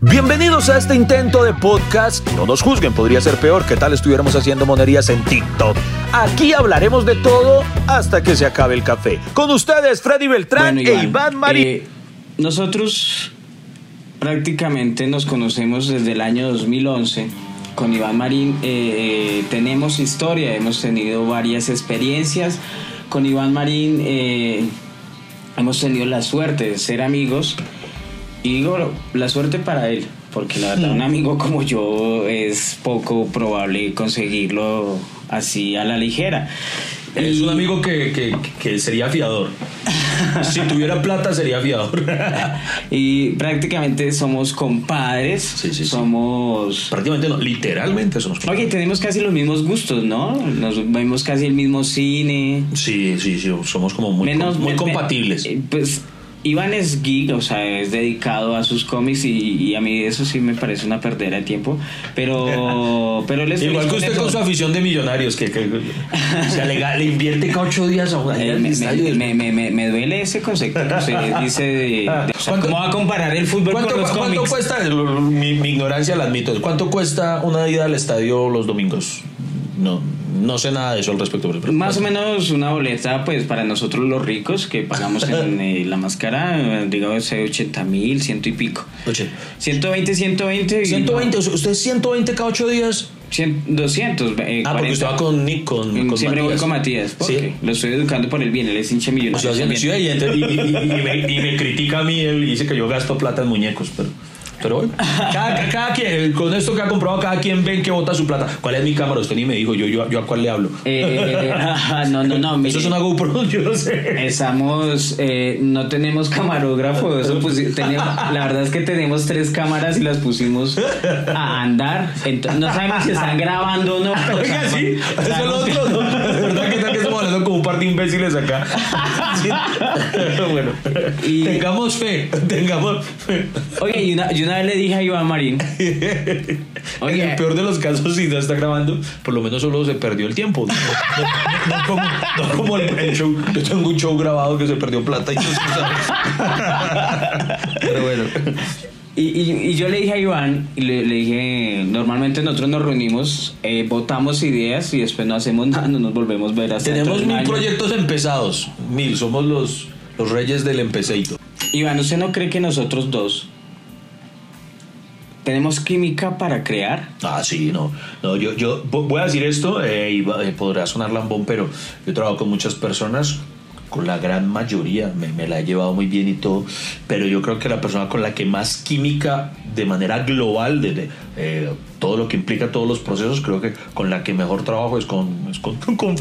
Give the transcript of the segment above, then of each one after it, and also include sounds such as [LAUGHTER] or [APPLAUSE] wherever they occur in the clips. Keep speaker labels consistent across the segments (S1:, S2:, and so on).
S1: Bienvenidos a este intento de podcast. No nos juzguen, podría ser peor que tal estuviéramos haciendo monerías en TikTok. Aquí hablaremos de todo hasta que se acabe el café. Con ustedes, Freddy Beltrán
S2: Bueno,
S1: e
S2: Iván,
S1: Iván Marín.
S2: eh, nosotros prácticamente nos conocemos desde el año 2011. Con Iván Marín eh, tenemos historia, hemos tenido varias experiencias. Con Iván Marín eh, hemos tenido la suerte de ser amigos. Y digo la suerte para él, porque la verdad un amigo como yo es poco probable conseguirlo así a la ligera.
S3: Es
S2: Y-
S3: un amigo que, que, que sería fiador. [LAUGHS] si tuviera plata, sería fiador. [LAUGHS]
S2: Y prácticamente somos compadres,
S3: Sí, sí, sí.
S2: somos...
S3: Prácticamente no, literalmente somos.
S2: Oye, tenemos casi los mismos gustos, ¿no? Nos vemos casi el mismo cine.
S3: Sí, sí, sí, somos como muy,
S2: Menos-
S3: muy
S2: me-
S3: compatibles.
S2: eh, Pues Iván es geek, o sea, es dedicado a sus cómics y, y a mí eso sí me parece una perdera de tiempo. Pero, [LAUGHS] pero él es
S3: Igual que usted con su afición de millonarios, que, que o sea, le, le invierte cada ocho días a una
S2: Eh, me, me- me- me- me- me duele ese concepto que usted dice de, de- o sea,
S3: ¿Cuánto-
S2: ¿Cómo va a comparar el fútbol
S3: ¿Cuánto,
S2: con los
S3: cuánto
S2: cómics?
S3: cuesta? Mi, mi ignorancia la admito. ¿Cuánto cuesta una ida al estadio los domingos? No, no sé nada de eso al respecto. pero-
S2: Más o menos una boleta, pues para nosotros los ricos que pagamos en [LAUGHS] eh, la máscara, eh, digamos, eh, 80 mil, ciento y pico.
S3: Oye,
S2: 120, 120. y-
S3: 120, o sea, usted 120 cada ocho días.
S2: Cien- 200. eh,
S3: Ah, porque
S2: 40.
S3: usted va con Nick, con,
S2: Mm,
S3: con
S2: Siempre voy
S3: Matías.
S2: con Matías. Porque
S3: Sí.
S2: Lo estoy educando por el bien, él es hincha
S3: O
S2: millonario.
S3: sea, ent- y- y- y- y me, y me critica a mí, él dice que yo gasto plata en muñecos, pero... Pero bueno, cada, cada quien, con esto que ha comprado, cada quien ve que bota su plata. ¿Cuál es mi cámara? Usted ni me dijo, yo, yo, yo a cuál le hablo.
S2: Eh, ah, no, no, no. mire.
S3: Eso es una GoPro, [LAUGHS] yo no sé.
S2: Estamos, eh, no tenemos camarógrafo, eso pusi- tenemos- la verdad es que tenemos tres cámaras y las pusimos a andar, Ento- no sabemos si están grabando o no.
S3: Oiga, sí, eso es lo otro, ¿no? Par de imbéciles acá. [LAUGHS] [LAUGHS] Bueno,
S2: Y-
S3: tengamos fe, tengamos fe.
S2: Oye, y una, y una vez le dije a Iván Marín, [LAUGHS]
S3: En
S2: Oye.
S3: el peor de los casos, si no está grabando, por lo menos solo se perdió el tiempo. No, no- no como, no como el, el show. Yo tengo un show grabado que se perdió plata y sabe. Pero bueno.
S2: Y, y- y yo le dije a Iván, y le, le dije, normalmente nosotros nos reunimos, eh, votamos ideas y después no hacemos [LAUGHS] nada, no nos volvemos a ver hasta
S3: Tenemos mil
S2: año.
S3: proyectos empezados. Mil, somos los, los reyes del empeceito.
S2: Iván, ¿usted no cree que nosotros dos tenemos química para crear?
S3: Ah, sí, no. no yo, yo vo- voy a decir esto, eh, y eh, podrá sonar lambón, pero yo trabajo con muchas personas, con la gran mayoría, me, la he llevado muy bien y todo, pero yo creo que la persona con la que más química de manera global, de, eh, todo lo que implica todos los procesos, creo que con la que mejor trabajo es con, es con, [LAUGHS] con.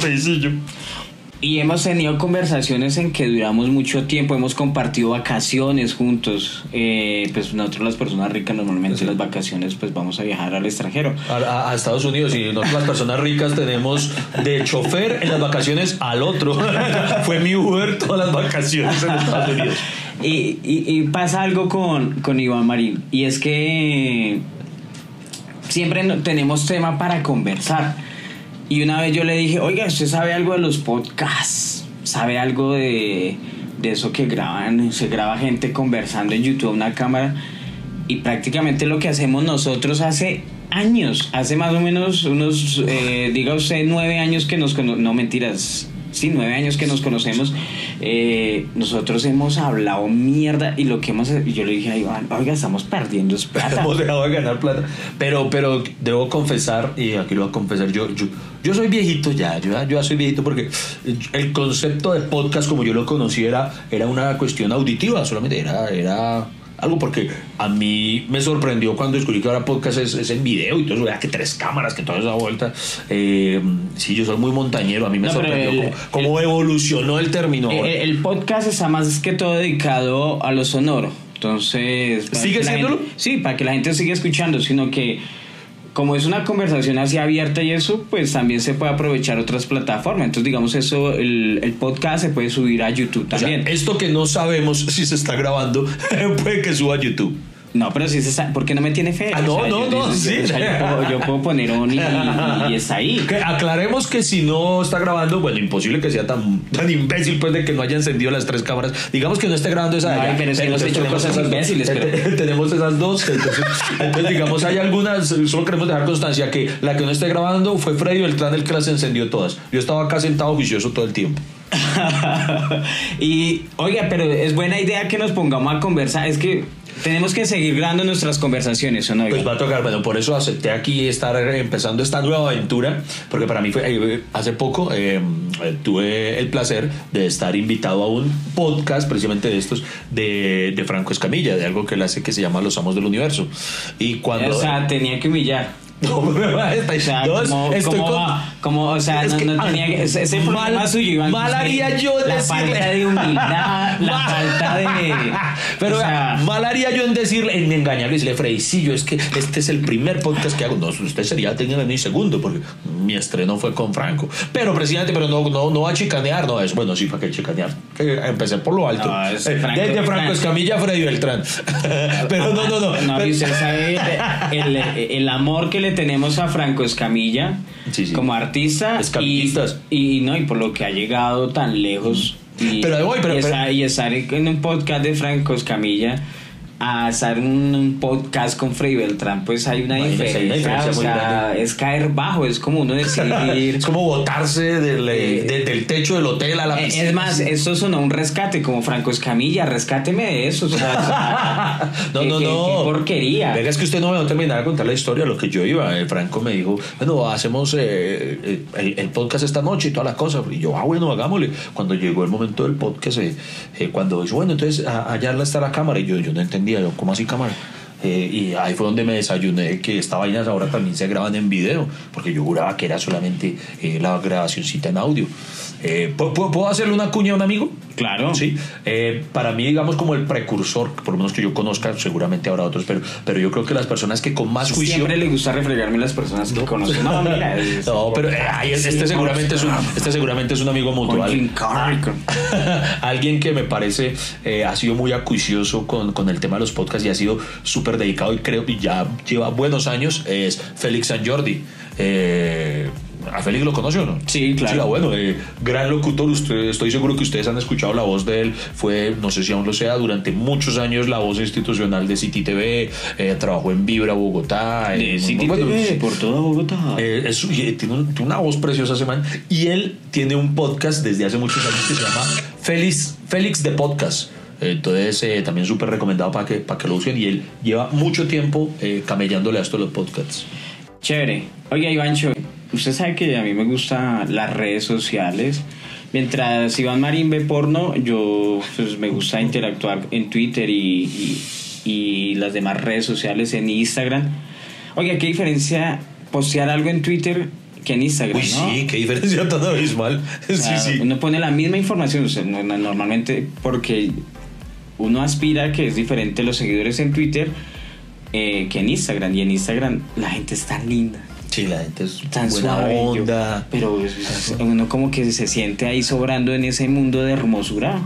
S2: Y hemos tenido conversaciones en que duramos mucho tiempo, hemos compartido vacaciones juntos. Eh, pues nosotros las personas ricas normalmente en las vacaciones pues vamos a viajar al extranjero.
S3: A, Estados Unidos y nosotros las personas ricas tenemos de chofer en las vacaciones al otro. [LAUGHS] Fue mi Uber todas las vacaciones en Estados Unidos.
S2: Y, y- y pasa algo con, con Iván Marín y es que siempre tenemos tema para conversar. Y una vez yo le dije, oiga, ¿usted sabe algo de los podcasts? ¿Sabe algo de, de eso que graban? Se graba gente conversando en YouTube una cámara. Y prácticamente lo que hacemos nosotros hace años, hace más o menos unos, eh, diga usted, nueve años que nos conocemos, no mentiras, sí, nueve años que nos conocemos, eh, nosotros hemos hablado mierda y lo que hemos, yo le dije a Iván, oiga, estamos perdiendo es plata. [LAUGHS]
S3: Hemos dejado de ganar plata. Pero, pero debo confesar, y aquí lo voy a confesar, yo, yo, yo soy viejito ya, yo, yo ya soy viejito porque el concepto de podcast como yo lo conocí era, era una cuestión auditiva, solamente era, era algo porque a mí me sorprendió cuando descubrí que ahora podcast es, es en video y todo eso, vea que tres cámaras, que toda esa vuelta. Eh, sí, yo soy muy montañero, a mí me
S2: No,
S3: sorprendió
S2: el-
S3: cómo, cómo evolucionó el término.
S2: Eh,
S3: ahora.
S2: El, el podcast está más que todo dedicado a lo sonoro. Entonces.
S3: ¿Sigue siéndolo?
S2: gente- sí, para que la gente siga escuchando, sino que. Como es una conversación así abierta y eso, pues también se puede aprovechar otras plataformas. Entonces, digamos, eso, el, el podcast se puede subir a YouTube
S3: O sea,
S2: también.
S3: esto que no sabemos si se está grabando, [LAUGHS] puede que suba a YouTube.
S2: No, pero si sabe, ¿por qué no me tiene fe?
S3: Ah, no,
S2: O sea,
S3: no,
S2: yo-
S3: no,
S2: yo-
S3: sí.
S2: o sea, yo, puedo, yo puedo poner on y, y- y está ahí.
S3: Que aclaremos que si no está grabando, bueno, imposible que sea tan, tan imbécil pues de que no haya encendido las tres cámaras. Digamos que no esté grabando esa
S2: Ay, pero es que hemos hecho cosas imbéciles, pero-
S3: Te- [LAUGHS] Tenemos esas dos. Entonces, entonces, digamos, hay algunas, solo queremos dejar constancia que la que no esté grabando fue Freddy Beltrán el que las encendió todas. Yo estaba acá sentado juicioso todo el tiempo. [LAUGHS]
S2: y oiga, pero es buena idea que nos pongamos a conversar. Es que tenemos que seguir grabando nuestras conversaciones, ¿o no?
S3: Pues va a tocar, bueno, por eso acepté aquí estar empezando esta nueva aventura, porque para mí fue, eh, hace poco eh, eh, tuve el placer de estar invitado a un podcast precisamente de estos de, de Franco Escamilla, de algo que él hace que se llama Los Amos del Universo. Y cuando...
S2: O sea, tenía que humillar.
S3: No, [LAUGHS]
S2: O sea,
S3: no,
S2: como,
S3: estoy
S2: como,
S3: con-
S2: como, o sea,
S3: Es
S2: no,
S3: que,
S2: no tenía que, ese, ese
S3: mal-
S2: problema suyo, Iván.
S3: mal haría yo
S2: La
S3: decirle-
S2: falta de humildad, [LAUGHS] la falta de... [LAUGHS]
S3: Pero
S2: o sea,
S3: mal haría yo en decirle, en engañarle y decirle, Freddy, sí, yo es que este es el primer podcast que hago. No, usted sería en mi segundo, porque mi estreno fue con Franco. Pero, presidente, pero no, no, no va a chicanear, no es bueno, sí, para que chicanear. Empecé por lo alto.
S2: No, es
S3: Eh,
S2: Franco-
S3: Desde Franco. Escamilla Freddy Beltrán. pero no, no, no.
S2: No,
S3: Pero-
S2: y usted sabe el, el amor que le tenemos a Franco Escamilla
S3: Sí, sí.
S2: como artista y, no y por lo que ha llegado tan lejos y,
S3: Pero ahí voy, pero-
S2: y,
S3: pero-
S2: estar, y estar en un podcast de Franco Escamilla a estar en un podcast con Freddy Beltrán pues hay una
S3: Imagínese, hay una
S2: diferencia, o sea, es caer bajo es como uno decidir [LAUGHS]
S3: es como botarse del, eh, de- del techo del hotel a la
S2: Eh,
S3: piscina.
S2: Es más, esto sonó un rescate, como Franco Escamilla, rescáteme de eso. o sea,
S3: No, no, [LAUGHS] no.
S2: qué porquería.
S3: Venga, es que usted no me va a terminar de contar la historia lo que yo iba. Eh, Franco me dijo, bueno, hacemos eh, eh, el, el podcast esta noche y todas las cosas. Y yo, ah, bueno, hagámosle. Cuando llegó el momento del podcast, eh, eh, cuando dijo, bueno, entonces allá está la cámara. Y yo, yo no entendía, yo, ¿cómo así cámara? Eh, y ahí fue donde me desayuné que estas vainas ahora también se graban en video, porque yo juraba que era solamente eh, la grabacióncita en audio. Eh, ¿puedo- ¿puedo, ¿Puedo hacerle una cuña a un amigo?
S2: Claro.
S3: Sí, eh, para mí, digamos, como el precursor, por lo menos que yo conozca, seguramente habrá otros, pero, pero yo creo que las personas que con más juicio.
S2: Siempre le gusta refregarme las personas que conocen. No, mira. [LAUGHS] es-
S3: No, pero eh, ay, este,
S2: Sí,
S3: seguramente es un, [LAUGHS] este seguramente es un amigo mutual.
S2: Con- [LAUGHS]
S3: Alguien que me parece eh, ha sido muy acuicioso con, con el tema de los podcasts y ha sido súper dedicado y creo que ya lleva buenos años es Félix San Jordi. Eh, ¿A Félix lo conoce o no?
S2: Sí, claro.
S3: Sí, ah, bueno, eh, gran locutor. Usted, estoy seguro que ustedes han escuchado la voz de él. Fue, no sé si aún lo sea, durante muchos años la voz institucional de City TV. eh, trabajó en Vibra Bogotá.
S2: De
S3: en-
S2: City
S3: bueno,
S2: TV, por toda Bogotá.
S3: Eh, es- y tiene, un- tiene una voz preciosa ese man. Y él tiene un podcast desde hace muchos años que se llama Félix, Félix de Podcast. Entonces, eh, también súper recomendado para que, para que lo usen. Y él lleva mucho tiempo eh, camellándole a esto los podcasts.
S2: Chévere. Oiga, Ivancho, usted sabe que a mí me gustan las redes sociales. Mientras Iván Marín ve porno, yo pues, me gusta interactuar en Twitter y, y- y las demás redes sociales en Instagram. Oiga, ¿qué diferencia postear algo en Twitter que en Instagram?
S3: Uy,
S2: no?
S3: sí, qué diferencia [LAUGHS] tan abismal.
S2: O sea,
S3: sí, sí.
S2: Uno pone la misma información, o sea, normalmente porque uno aspira que es diferente los seguidores en Twitter eh, que en Instagram. Y en Instagram la gente es tan linda,
S3: Sí, la gente es
S2: tan
S3: buena
S2: suave. yo-
S3: onda.
S2: pero uno como que se siente ahí sobrando en ese mundo de hermosura.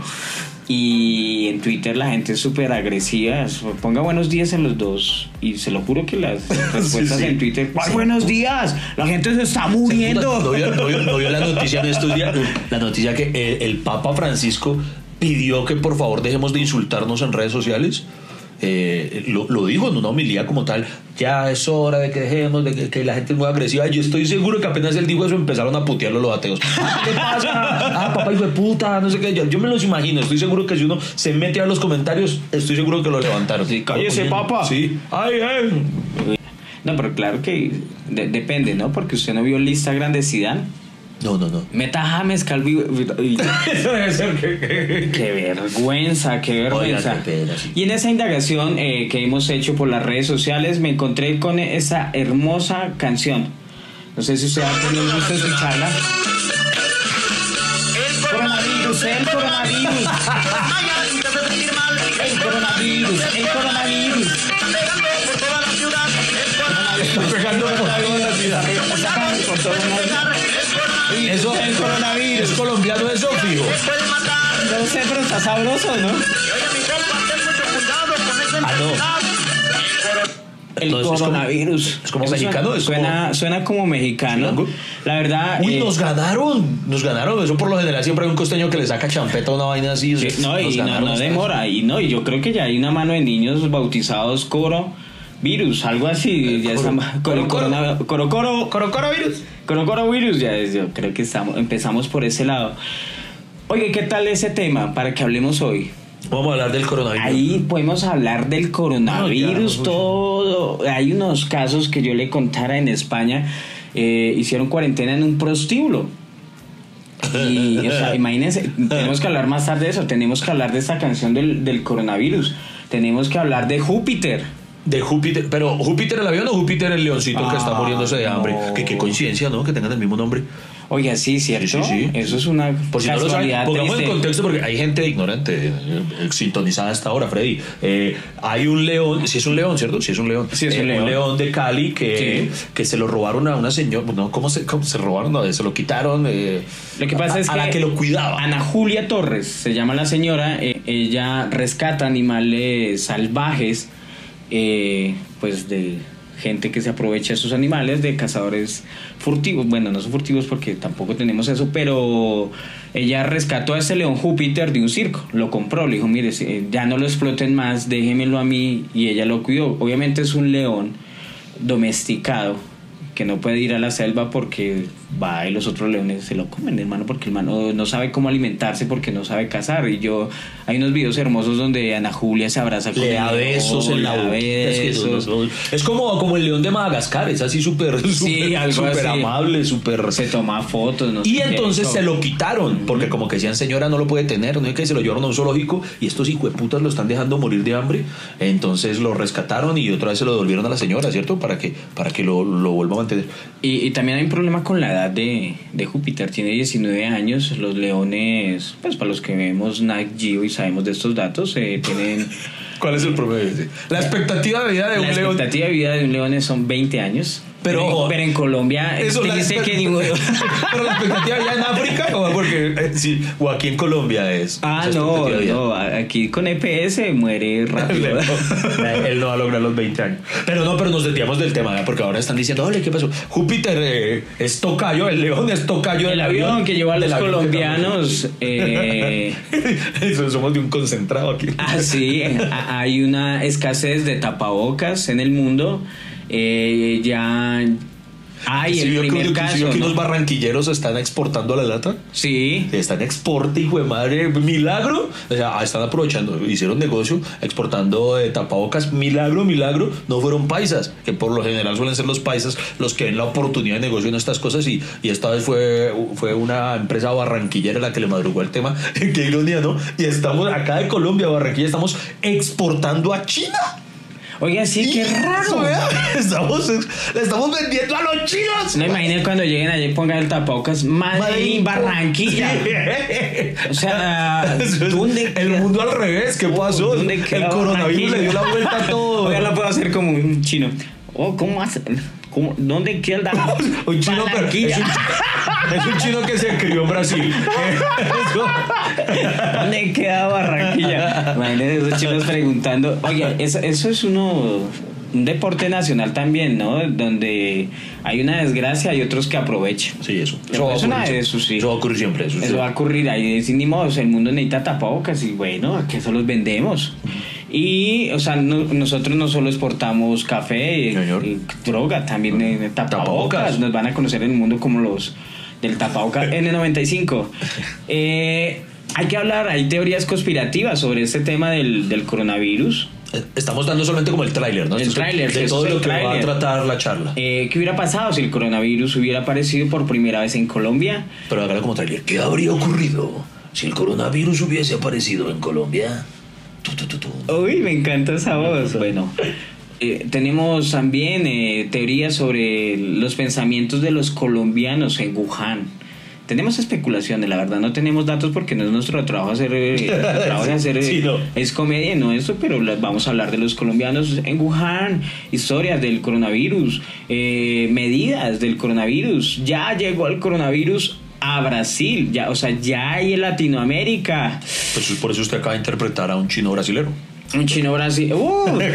S2: Y en Twitter la gente es súper agresiva. Ponga buenos días en los dos. Y se lo juro que las [LAUGHS] respuestas
S3: sí.
S2: en Twitter. ¿Cuál
S3: Sí.
S2: buenos días? La gente se está muriendo.
S3: No vio, no no la noticia en estos días. [LAUGHS] La noticia que eh, el Papa Francisco pidió que por favor dejemos de insultarnos en redes sociales. Eh, lo, lo dijo en una homilía como tal. Ya es hora de que dejemos, de que, que la gente es muy agresiva. Yo estoy seguro que apenas él dijo eso empezaron a putearlo los ateos. [LAUGHS] ¿Qué pasa? Ah, papá, hijo de puta, no sé qué. Yo, yo me los imagino. Estoy seguro que si uno se mete a los comentarios, estoy seguro que lo levantaron.
S2: Sí, cállese, papa.
S3: Sí. Ay, ay.
S2: No, pero claro que de- depende, ¿no? Porque usted no vio el Instagram de Zidane.
S3: No, no, no.
S2: Meta James Calvi. y- [LAUGHS]
S3: Eso debe ser que.
S2: Qué vergüenza, qué vergüenza.
S3: Oiga, qué.
S2: Y en esa indagación eh, que hemos hecho por las redes sociales me encontré con esa hermosa canción. No sé si usted ha tenido el gusto de escucharla. Coronavirus, el coronavirus. El coronavirus, el coronavirus.
S3: Está pegando por toda la ciudad.
S2: Por todo el mundo.
S3: Eso
S2: el coronavirus.
S3: es colombiano, eso fijo.
S2: No sé, pero está sabroso, ¿no?
S3: Ah, no.
S2: El
S3: Entonces, es como-
S2: coronavirus.
S3: es como
S2: Eso
S3: mexicano,
S2: Suena,
S3: es como-
S2: suena, suena como mexicano. La verdad.
S3: Uy,
S2: eh,
S3: nos ganaron, nos ganaron. Eso por lo general siempre hay un costeño que le saca champeta a una vaina así.
S2: no, y no,
S3: ganaron
S2: no demora. Y no, y yo creo que ya hay una mano de niños bautizados coro virus, algo así. ya
S3: coro-
S2: está- coro,
S3: coro- coro.
S2: coro, coro,
S3: Coro- coronavirus.
S2: Coro, coro virus. Ya es, yo creo que estamos, empezamos por ese lado. Oye, ¿qué tal ese tema para que hablemos hoy?
S3: Vamos a hablar del coronavirus.
S2: Ahí podemos hablar del coronavirus,
S3: No, ya,
S2: todo. Hay unos casos que yo le contara en España. eh, hicieron cuarentena en un prostíbulo. Y, o sea, [LAUGHS] imagínense, tenemos que hablar más tarde de eso. Tenemos que hablar de esta canción del, del coronavirus. Tenemos que hablar de Júpiter.
S3: De Júpiter, pero Júpiter el avión o Júpiter el leoncito que está
S2: Ah,
S3: muriéndose de hambre.
S2: no.
S3: Que qué coincidencia, ¿no? Que tengan el mismo nombre.
S2: Oiga, sí, ¿cierto?
S3: Sí, sí, sí.
S2: Eso es una
S3: Por si no lo saben,
S2: casualidad
S3: pongamos en contexto porque hay gente ignorante eh, eh, sintonizada hasta ahora, Freddy. Eh, hay un león, si es un león, ¿cierto? Si es un león.
S2: Sí, es un
S3: Eh,
S2: león.
S3: de Cali que, que se lo robaron a una señora. No, ¿cómo se, cómo se robaron? No, se lo quitaron. eh,
S2: Lo que pasa
S3: a,
S2: es
S3: a
S2: que
S3: la que lo cuidaba.
S2: Ana Julia Torres se llama la señora. eh, ella rescata animales salvajes, eh, pues de gente que se aprovecha de sus animales, de cazadores furtivos. Bueno, no son furtivos porque tampoco tenemos eso, pero ella rescató a ese león Júpiter de un circo. Lo compró, le dijo, mire, si- ya no lo exploten más, déjemelo a mí. Y ella lo cuidó. Obviamente es un león domesticado que no puede ir a la selva porque va y los otros leones se lo comen, hermano, porque el hermano no sabe cómo alimentarse porque no sabe cazar. Y yo, hay unos videos hermosos donde Ana Julia se abraza con
S3: Le da besos en la boca. Es, que
S2: besos.
S3: no, no, no. Es como, como el león de Madagascar, es así súper
S2: Sí,
S3: amable, súper...
S2: Se toma fotos, no sé
S3: Y
S2: qué,
S3: entonces se lo quitaron, porque como que decían, señora, no lo puede tener, no es que se lo llevaron a un zoológico y estos hijueputas lo están dejando morir de hambre. Entonces lo rescataron y otra vez se lo devolvieron a la señora, ¿cierto? Para que, para que lo, lo vuelva a
S2: Y, y también hay un problema con la edad de, de Júpiter. Tiene 19 años. Los leones, pues para los que vemos Nat Geo y sabemos de estos datos, eh, tienen... [LAUGHS]
S3: ¿Cuál es el promedio? La expectativa de vida de
S2: la
S3: un león.
S2: expectativa de vida de un león son 20 años.
S3: Pero-
S2: pero, pero en Colombia
S3: Eso, la
S2: dice que ninguno... [LAUGHS]
S3: Pero la expectativa ya en África, o porque eh, sí, o aquí en Colombia es.
S2: Ah, no, no, aquí con EPS muere rápido. [LAUGHS] [LAUGHS]
S3: Él no va a lograr los 20 años. Pero no, pero nos desviamos del tema, porque ahora están diciendo, ole, ¿qué pasó? Júpiter eh, es tocayo, el león es tocayo
S2: El
S3: del
S2: avión que lleva a los colombianos, eh,
S3: Eso, somos de un concentrado aquí.
S2: Ah, sí, a- hay una escasez de tapabocas en el mundo. Eh, ya hay
S3: ¿Sí
S2: el
S3: que-
S2: primer
S3: sí
S2: caso.
S3: que
S2: ¿no?
S3: unos barranquilleros están exportando la lata?
S2: Sí,
S3: Están exporte, hijo de madre, milagro. O sea, están aprovechando, hicieron negocio exportando eh, tapabocas, milagro, milagro. No fueron paisas, que por lo general suelen ser los paisas los que ven la oportunidad de negocio en estas cosas. Y, y esta vez fue, fue una empresa barranquillera la que le madrugó el tema. [LAUGHS] Qué ironía, ¿no? Y estamos acá de Colombia, Barranquilla, estamos exportando a China.
S2: Oiga, sí, qué raro. [LAUGHS]
S3: Vea, Estamos, vendiendo a los chinos.
S2: No imaginen cuando lleguen allí y pongan el tapabocas Madrid, Barranquilla. O sea,
S3: Eso es
S2: ¿dónde
S3: el mundo al revés, ¿qué pasó?
S2: ¿Dónde
S3: El coronavirus le dio la vuelta a todo.
S2: Oiga, lo puedo hacer como un chino. Oh, ¿cómo hace? ¿Cómo? ¿Dónde queda [LAUGHS]
S3: Un chino, pero es un,
S2: Barranquilla?
S3: es un chino que se crió en Brasil. Eso. [LAUGHS]
S2: ¿Dónde queda Barranquilla? Imagínense esos chinos preguntando. Oye, eso, eso es uno. Un deporte nacional también, ¿no? Donde hay una desgracia y otros que aprovechan.
S3: Sí, eso.
S2: Eso
S3: va a ocurrir
S2: esos, sí.
S3: Eso va a ocurrir siempre. Eso, sí.
S2: Eso va a ocurrir ahí, es ni modo, o sea, el mundo necesita tapabocas y bueno, ¿a qué eso los vendemos? Y, o sea, no- nosotros no solo exportamos café, y droga, también eh, tapabocas.
S3: Tapabocas.
S2: Nos van a conocer en el mundo como los del tapabocas [LAUGHS] N95. Eh, hay que hablar, hay teorías conspirativas sobre este tema del, del coronavirus.
S3: Eh, Estamos dando solamente como el tráiler, ¿no?
S2: El tráiler,
S3: De todo lo que va a tratar la charla.
S2: Eh, ¿Qué hubiera pasado si el coronavirus hubiera aparecido por primera vez en Colombia?
S3: Pero hágalo como tráiler. ¿Qué habría ocurrido si el coronavirus hubiese aparecido en Colombia?
S2: Uy, me encanta esa voz. Bueno, eh, tenemos también eh, teorías sobre los pensamientos de los colombianos en Wuhan. Tenemos especulaciones, la verdad, no tenemos datos porque no es nuestro trabajo hacer, eh, [LAUGHS] nuestro trabajo es hacer eh,
S3: Sí, no.
S2: es comedia, no eso, pero vamos a hablar de los colombianos en Wuhan, historias del coronavirus, eh, medidas del coronavirus. Ya llegó el coronavirus a Brasil, ya, o sea, ya hay en Latinoamérica.
S3: Pues por eso usted acaba de interpretar a un chino brasilero.
S2: Un chino brasileño. ¡Uh! [LAUGHS]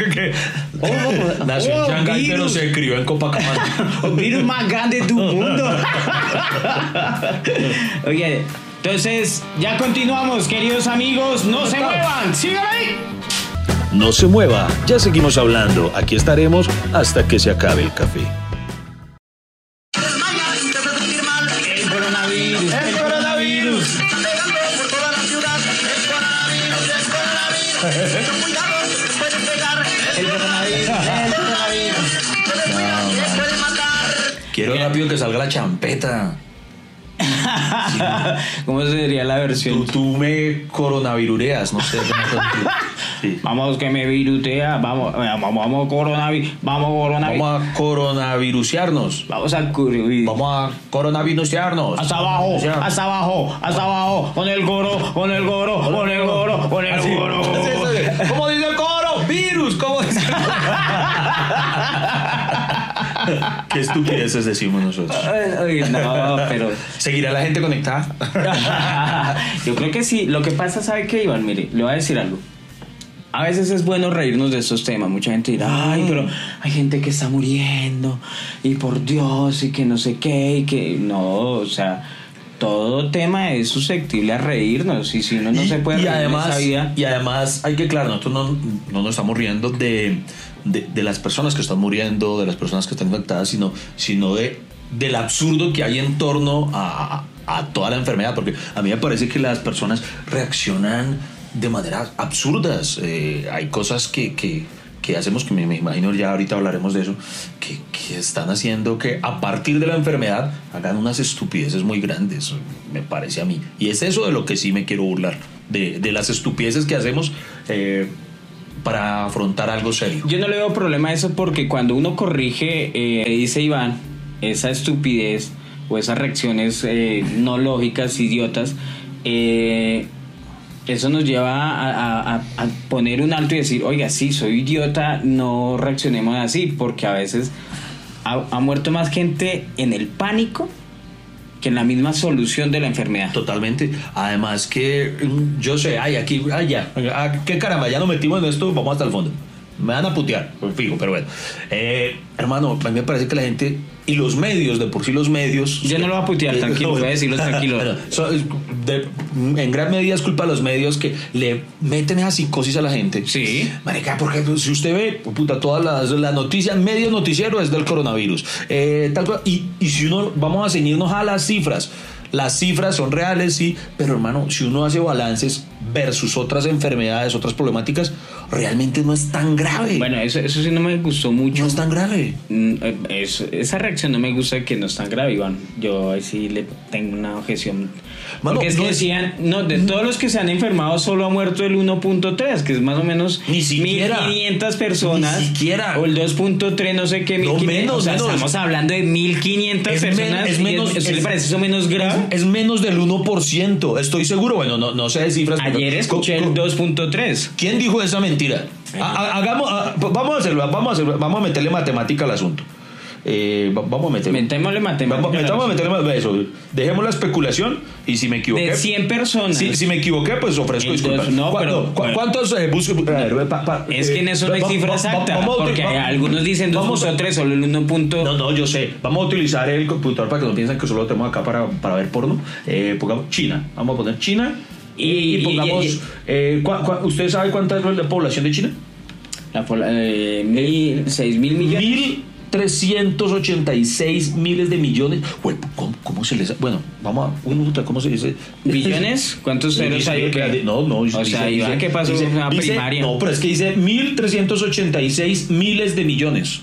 S2: Oh,
S3: Nació en
S2: oh,
S3: Shanghái, pero se crió en Copacabana. [LAUGHS]
S2: El virus más grande de tu mundo. [LAUGHS] Oye, entonces ya continuamos, queridos amigos. No se muevan, sigan ahí.
S1: No se mueva, ya seguimos hablando. Aquí estaremos hasta que se acabe el café.
S3: Rápido que salga la champeta. [LAUGHS]
S2: ¿Cómo sería la versión?
S3: tú me coronavirureas, no sé. Sí.
S2: Vamos que me virutea, vamos, vamos, vamos coronavirus, vamos coronavirus.
S3: Vamos a coronavirusearnos.
S2: Vamos a cubrir.
S3: Vamos a coronavirusearnos.
S2: Hasta abajo, hasta abajo, hasta abajo, con el goro, con el goro, con el goro, con el goro. [LAUGHS]
S3: Qué estupideces decimos nosotros.
S2: Ay, no, pero
S3: ¿Seguirá la gente conectada? [LAUGHS]
S2: yo creo que sí. Lo que pasa, ¿sabe qué, Iván? Mire, le voy a decir algo. A veces es bueno reírnos de estos temas. Mucha gente dirá, ay, pero hay gente que está muriendo y por Dios y que no sé qué y que no, o sea, todo tema es susceptible a reírnos y si uno no
S3: y,
S2: se puede
S3: y
S2: reír en
S3: además,
S2: esa vida,
S3: y además hay que, claro, nosotros no, no nos estamos riendo de, de, las personas que están muriendo, de las personas que están infectadas, sino, sino de, del absurdo que hay en torno a, a toda la enfermedad, porque a mí me parece que las personas reaccionan de maneras absurdas. Eh, hay cosas que, que, que hacemos, que me, me imagino ya ahorita hablaremos de eso, que, que están haciendo que a partir de la enfermedad hagan unas estupideces muy grandes, me parece a mí. Y es eso de lo que sí me quiero burlar, de, de las estupideces que hacemos eh, para afrontar algo serio.
S2: Yo no le veo problema a eso porque cuando uno corrige, eh, dice Iván, esa estupidez o esas reacciones eh, no lógicas, idiotas, eh, eso nos lleva a, poner un alto y decir, oiga, sí, soy idiota, no reaccionemos así, porque a veces ha muerto más gente en el pánico que en la misma solución de la enfermedad.
S3: Totalmente. Además que mm, yo sé, ay, aquí, ya, ah, qué caramba, ya nos metimos en esto, vamos hasta el fondo. Me van a putear, pues, fijo, pero bueno. Eh, hermano, a mí me parece que la gente y los medios, de por sí los medios.
S2: Yo no lo voy a putear,
S3: Eh, [LAUGHS]
S2: tranquilo, voy a decirlo [LAUGHS] tranquilo.
S3: Bueno, so- de- en gran medida es culpa de los medios que le meten esa psicosis a la gente.
S2: Sí.
S3: Marica, porque si usted ve, puta, todas las, las noticias, medio noticiero es del coronavirus. Eh, tal cual. y, y si uno, vamos a ceñirnos a las cifras. Las cifras son reales, sí, pero hermano, si uno hace balances versus otras enfermedades, otras problemáticas, realmente no es tan grave.
S2: Bueno, eso, eso sí no me gustó mucho.
S3: no es tan grave.
S2: Mm, eh, es- esa reacción no me gusta que no es tan grave, Iván. Yo ahí sí le tengo una objeción.
S3: Mano,
S2: Porque es
S3: no
S2: que
S3: es-
S2: decían, no, de todos los que se han enfermado solo ha muerto el 1.3, que es más o menos
S3: Ni siquiera.
S2: 1500 personas.
S3: Ni siquiera.
S2: O el 2.3, no sé qué,
S3: No,
S2: 1500.
S3: menos,
S2: o sea,
S3: menos.
S2: estamos hablando de 1500
S3: Es men-
S2: personas.
S3: es menos-
S2: ¿Eso le
S3: es-
S2: parece eso menos grave?
S3: Es menos del 1%, estoy seguro. Bueno, no, no sé de cifras.
S2: Ayer escuché el
S3: co-
S2: 2.3.
S3: ¿Quién dijo esa mentira? Ha- ha- hagamos, ha- vamos a hacerlo, vamos a hacerlo, vamos a meterle matemática al asunto. Eh, va- vamos a meterle.
S2: Metémosle matemática.
S3: Vamos, metamos a meterle eso. Dejemos la especulación y si me equivoqué.
S2: De 100 personas.
S3: Si, si me equivoqué, pues ofrezco
S2: Entonces,
S3: disculpas.
S2: no,
S3: ¿Cu-
S2: pero-
S3: cu-
S2: bueno.
S3: ¿Cuántos eh, bus- a ver, pa- pa-
S2: Es que en eso no hay cifra exacta, porque algunos dicen
S3: vamos a-
S2: 2.3, solo el 1. punto-
S3: no, no, yo sé. Vamos a utilizar el computador para que no piensen que solo lo tenemos acá para, para ver porno. Eh, pongamos China. Vamos a poner China. Y,
S2: Y-
S3: pongamos.
S2: y-
S3: eh, ¿cuá- cuá- ¿Usted sabe cuánta es la población de China?
S2: La, eh, mil, seis mil millones.
S3: 1.386 miles de millones. ¿cómo, cómo se les.? Bueno, vamos a. uy, ¿Cómo se dice?
S2: ¿Billones? ¿Cuántos ceros
S3: Dice-
S2: hay? o qué?
S3: No, no.
S2: O sea, Iván, ¿qué pasó
S3: dice-
S2: primaria?
S3: No, pero es que dice 1.386 miles de millones.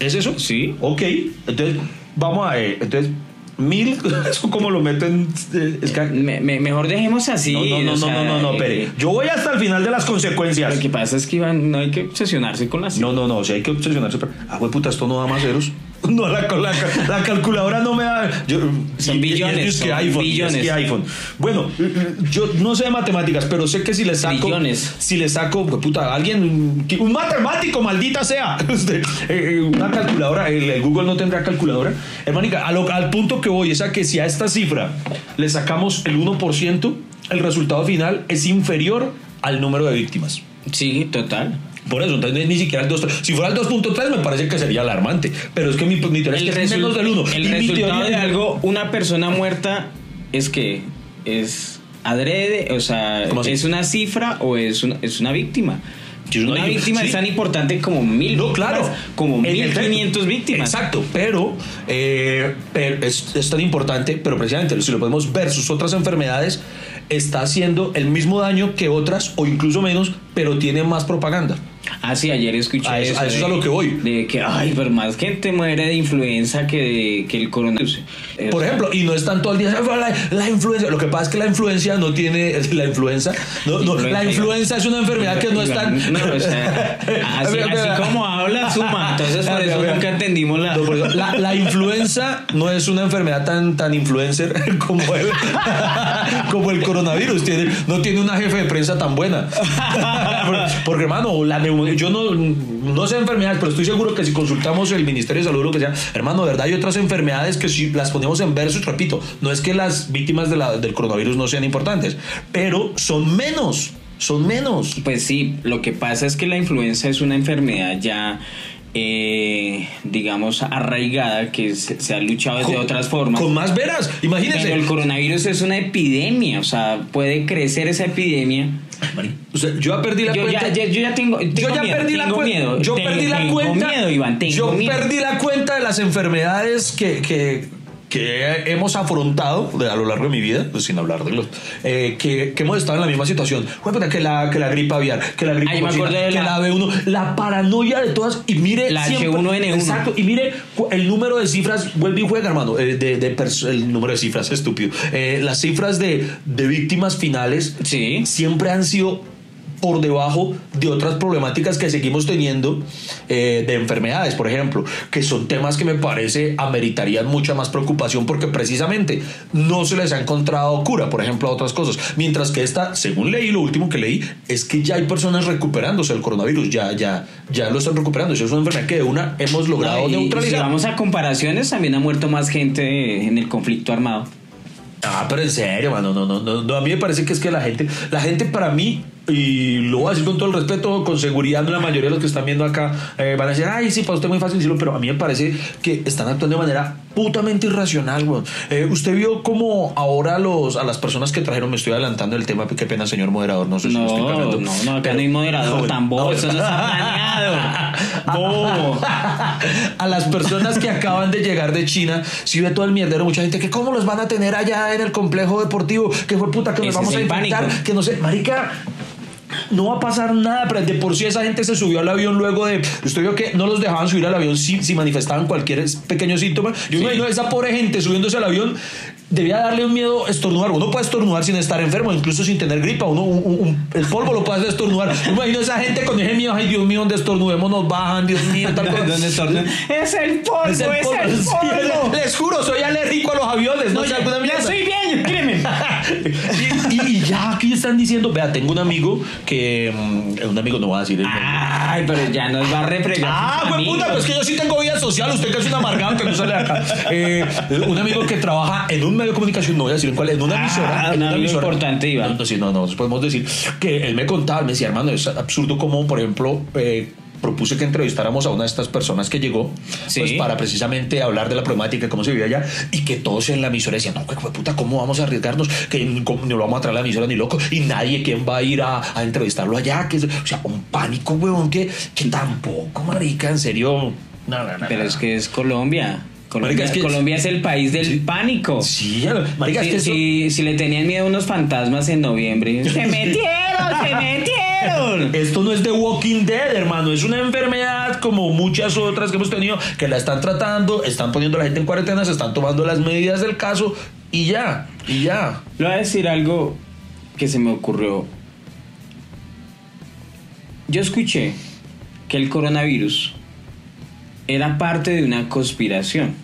S3: ¿Es eso?
S2: Sí.
S3: Ok, entonces, vamos a. eh, entonces, mil. [LAUGHS] ¿Eso cómo lo meten? eh, es que-
S2: Me- me- mejor dejemos así.
S3: no, no, no,
S2: o
S3: no,
S2: sea,
S3: no, no, no,
S2: eh.
S3: Yo voy hasta el final de las consecuencias.
S2: Lo que pasa es que Iván, no hay que obsesionarse con las
S3: No, no, no, o sea, hay que obsesionarse. pero- Ah, güey, puta, esto no da más ceros. [LAUGHS] No, la, la, la calculadora no me da. yo-
S2: Son billones,
S3: y es que
S2: son
S3: iPhone, es
S2: billones.
S3: que iPhone. Bueno, yo no sé de matemáticas, pero sé que si le saco.
S2: Trillones.
S3: Si le saco, pues, puta, alguien. Un matemático, maldita sea. [LAUGHS] Este, eh, una calculadora, el, el Google no tendrá calculadora. Hermanica, a lo- al punto que voy es a que si a esta cifra le sacamos el 1%, el resultado final es inferior al número de víctimas.
S2: Sí, total.
S3: Por eso, entonces ni siquiera el 2.3. Si fuera el 2.3 me parece que sería alarmante. Pero es que mi, mi teoría es que es menos del 1.
S2: el resultado de algo, una persona muerta es que es adrede, o sea, es una cifra o es una, es una víctima.
S3: Es una
S2: una
S3: víctima, sí.
S2: es tan importante como mil
S3: No,
S2: víctimas,
S3: claro.
S2: como
S3: En
S2: mil
S3: efecto.
S2: quinientos víctimas.
S3: Exacto, pero, eh, pero es, es tan importante, pero precisamente si lo podemos versus otras enfermedades, está haciendo el mismo daño que otras o incluso menos, pero tiene más propaganda.
S2: Ah, sí, ayer escuché
S3: A eso- a eso es a lo que voy.
S2: De que, ay, pero más gente muere de influenza que, de, que el coronavirus. Eh,
S3: Por ejemplo, y no es tanto al día, la, la influencia, lo que pasa es que la influencia no tiene, [LAUGHS] la influenza, no, no, la
S2: Influenza,
S3: influenza es una enfermedad que no es tan... [LAUGHS]
S2: No, o sea, [LAUGHS] así, así como habla, suma. Entonces, por eso nunca entendimos la.
S3: No, eso, la, la influenza no es una enfermedad tan, tan influencer como el, como el coronavirus. Tiene, no tiene una jefe de prensa tan buena. Porque, hermano, la neumonía- yo no, no sé enfermedades, pero estoy seguro que si consultamos el Ministerio de Salud, lo que sea, hermano, verdad hay otras enfermedades que si las ponemos en versos, repito, no es que las víctimas de la- del coronavirus no sean importantes, pero son menos. Son menos.
S2: Pues sí, lo que pasa es que la influenza es una enfermedad ya, eh, digamos, arraigada, que se, se ha luchado desde
S3: Con-
S2: otras formas.
S3: Con más veras. Imagínense.
S2: Pero el coronavirus es una epidemia, o sea, puede crecer esa epidemia.
S3: O sea, yo ya perdí la
S2: Yo
S3: cuenta.
S2: ya, yo ya tengo, tengo
S3: yo ya
S2: miedo,
S3: perdí la cuenta.
S2: miedo.
S3: Yo
S2: Te-
S3: perdí la
S2: tengo
S3: cuenta.
S2: miedo, Iván,
S3: yo
S2: miedo.
S3: perdí la cuenta de las enfermedades que, que, que hemos afrontado a lo largo de mi vida, pues, sin hablar de los eh, que, que hemos estado en la misma situación. Puta, que la que la gripe aviar, que la gripe porcina, que
S2: la-
S3: la B1, la paranoia de todas y mire
S2: La
S3: siempre-
S2: H1N1.
S3: Exacto, y mire el número de cifras, vuelve y juega, hermano, eh, de, de pers- el número de cifras, estúpido. Eh, las cifras de, de víctimas finales
S2: Sí.
S3: siempre han sido por debajo de otras problemáticas que seguimos teniendo eh, de enfermedades, por ejemplo, que son temas que me parece ameritarían mucha más preocupación porque precisamente no se les ha encontrado cura, por ejemplo, a otras cosas. Mientras que esta, según leí, lo último que leí, es que ya hay personas recuperándose del coronavirus, ya, ya, ya lo están recuperando. Eso es una enfermedad que de una hemos logrado
S2: No, y si
S3: neutralizar.
S2: vamos a comparaciones, también ha muerto más gente en el conflicto armado.
S3: Ah, pero en serio, mano, no, no, no, no, a mí me parece que es que la gente, la gente para mí, y lo voy a decir con todo el respeto, con seguridad, la mayoría de los que están viendo acá eh, van a decir, ay, sí, para usted es muy fácil decirlo, pero a mí me parece que están actuando de manera putamente irracional, weón. Eh, usted vio como ahora los, a las personas que trajeron, me estoy adelantando el tema, qué pena, señor moderador, no sé si lo estoy
S2: No,
S3: cagando.
S2: no, no, acá no hay moderador, tan bobo, eso no está planeado. [LAUGHS]
S3: A las personas que acaban de llegar de China, si ve todo el mierdero, mucha gente que cómo los van a tener allá en el complejo deportivo, que fue puta que nos
S2: Ese
S3: vamos a
S2: pánico.
S3: que no sé, marica. No va a pasar nada, pero de por sí esa gente se subió al avión luego de. Usted vio que no los dejaban subir al avión si, si manifestaban cualquier pequeño síntoma. Yo me imagino a esa pobre gente subiéndose al avión, debía darle un miedo estornudar. Uno puede estornudar sin estar enfermo, incluso sin tener gripa. Uno, un- un- un- el polvo lo puede hacer estornudar. Yo me imagino a esa gente con ese miedo, ay Dios mío, donde estornudemos nos bajan, Dios mío, tal [LAUGHS] cosa.
S2: ¿Dónde está? Es el polvo, es el polvo.
S3: Sí, [LAUGHS] les juro, soy alérgico a los aviones. No, alguna
S2: ya bien.
S3: Y, ya aquí están diciendo, vea, tengo un amigo que. mm, un amigo no va a decir el nombre.
S2: Ay, pero ya nos va a refregar.
S3: Ah, güey, puta,
S2: amigos.
S3: pues que yo sí tengo vida social, usted que es un amargado que no sale de acá. Eh, un amigo que trabaja en un medio de comunicación, no voy a decir en cuál, en una
S2: Ah,
S3: emisora. en una
S2: amigo
S3: emisora.
S2: importante, Iván.
S3: No, no, no, podemos decir que él me contaba, me decía, hermano, es absurdo como, por ejemplo, eh, propuse que entrevistáramos a una de estas personas que llegó,
S2: Sí.
S3: pues para precisamente hablar de la problemática, cómo se vivía allá, y que todos en la emisora decían, no, güey, puta, ¿cómo vamos a arriesgarnos? Que no lo vamos a traer a la emisora ni loco, y nadie, ¿quién va a ir a, a entrevistarlo allá? Que, es- o sea, un pánico, weón, que, que tampoco, marica, en serio. No, no, no,
S2: Pero es que es Colombia. Colombia,
S3: Marica, es que-
S2: Colombia es el país del
S3: Sí.
S2: pánico.
S3: Sí, marica, es
S2: Si,
S3: que eso-
S2: si- si le tenían miedo a unos fantasmas en noviembre. [LAUGHS] ¡Se metieron! ¡Se metieron!
S3: Esto no es de Walking Dead, hermano. Es una enfermedad como muchas otras que hemos tenido que la están tratando, están poniendo a la gente en cuarentena, se están tomando las medidas del caso y ya, y ya.
S2: Le voy a decir algo que se me ocurrió. Yo escuché que el coronavirus era parte de una conspiración.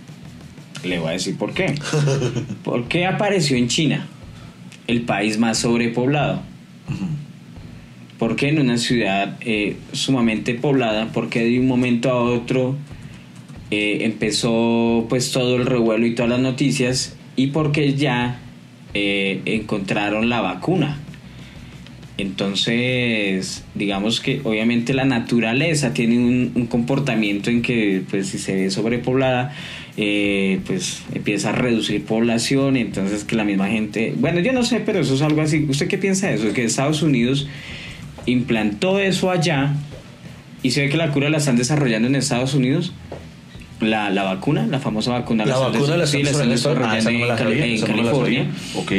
S2: Le voy a decir por qué. [LAUGHS] ¿Por qué apareció en China, el país más sobrepoblado? ¿Por qué en una ciudad eh, sumamente poblada? ¿Por qué de un momento a otro eh, empezó pues todo el revuelo y todas las noticias? ¿Y por qué ya eh, encontraron la vacuna? Entonces, digamos que obviamente la naturaleza tiene un, un comportamiento en que, pues, si se ve sobrepoblada, eh, pues empieza a reducir población, entonces que la misma gente, bueno, yo no sé, pero eso es algo así. ¿Usted qué piensa de eso? Que Estados Unidos implantó eso allá y se ve que la cura la están desarrollando en Estados Unidos. La, la vacuna, la famosa vacuna,
S3: La
S2: están
S3: vacuna la
S2: sí,
S3: están desarrollando Ah, la
S2: en,
S3: no la
S2: California.
S3: Ok.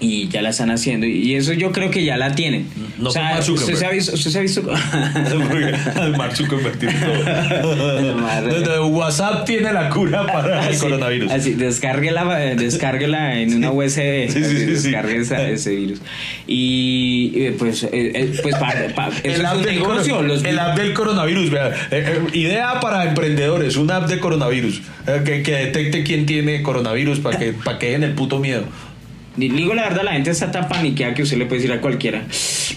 S2: Y ya la están haciendo y eso yo creo que ya la tienen.
S3: No
S2: o sea,
S3: Mark
S2: usted se ha visto, usted se ha visto [LAUGHS]
S3: Mark Zuckerberg tiene todo. [LAUGHS] WhatsApp tiene la cura para el
S2: Así-
S3: coronavirus.
S2: Así, descárguela, descárguela en [LAUGHS] una USB.
S3: Sí, sí,
S2: así,
S3: sí, sí.
S2: descargue esa- ese virus. Y pues, eh, eh, pues para, para- eso
S3: El
S2: es
S3: app,
S2: un
S3: del
S2: negocio. Los,
S3: el app del coronavirus, vea. Eh, eh, idea para emprendedores, un app de coronavirus. eh, que, que detecte quién tiene coronavirus para que, para que dejen el puto miedo.
S2: Digo la verdad, la gente está tan paniqueada que usted le puede decir a cualquiera.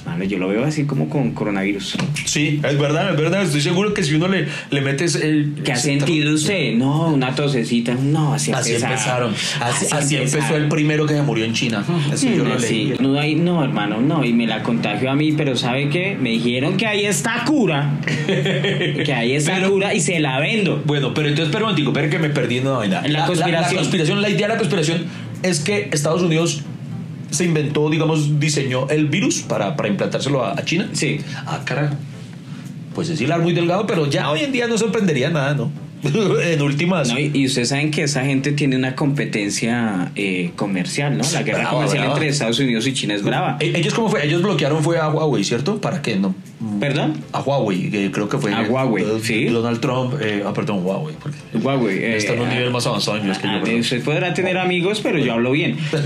S2: Mano, yo lo veo así como con coronavirus.
S3: Sí, es verdad, es verdad. Estoy seguro que si uno le, le metes el.
S2: ¿Qué ha sentido usted? No, una tosecita. No, así,
S3: Así
S2: empezaron.
S3: Así, así empezó
S2: empezaron.
S3: el primero que se murió en China. Así yo lo
S2: Sí,
S3: leí.
S2: no, hay- no, hermano, no, y me la contagió a mí, pero ¿sabe qué? Me dijeron que ahí está cura, [LAUGHS] que ahí está
S3: Pero-
S2: cura y se la vendo.
S3: Bueno, pero entonces, pero momentico, pero que me perdí en una vaina.
S2: La conspiración.
S3: La, conspiración, la idea de la conspiración es que Estados Unidos se inventó, digamos, diseñó el virus para, para implantárselo a, a China.
S2: Sí.
S3: Ah, carajo. Pues es hilar muy delgado, pero ya hoy en día no sorprendería nada, ¿no? [LAUGHS] en últimas.
S2: No, y, y ustedes saben que esa gente tiene una competencia eh, comercial, ¿no? La guerra
S3: Brava,
S2: comercial
S3: brava.
S2: entre Estados Unidos y China es brava.
S3: Eh, Ellos cómo fue, ellos bloquearon fue a Huawei, ¿cierto? ¿Para qué no?
S2: ¿Perdón?
S3: A Huawei, que creo que fue
S2: A Huawei,
S3: eh,
S2: sí.
S3: Donald Trump, eh, ah, perdón, Huawei, porque
S2: Huawei. eh,
S3: está en un
S2: ah,
S3: nivel más avanzado en inglés que yo.
S2: ah, usted podrá tener amigos, pero yo hablo bien. [LAUGHS]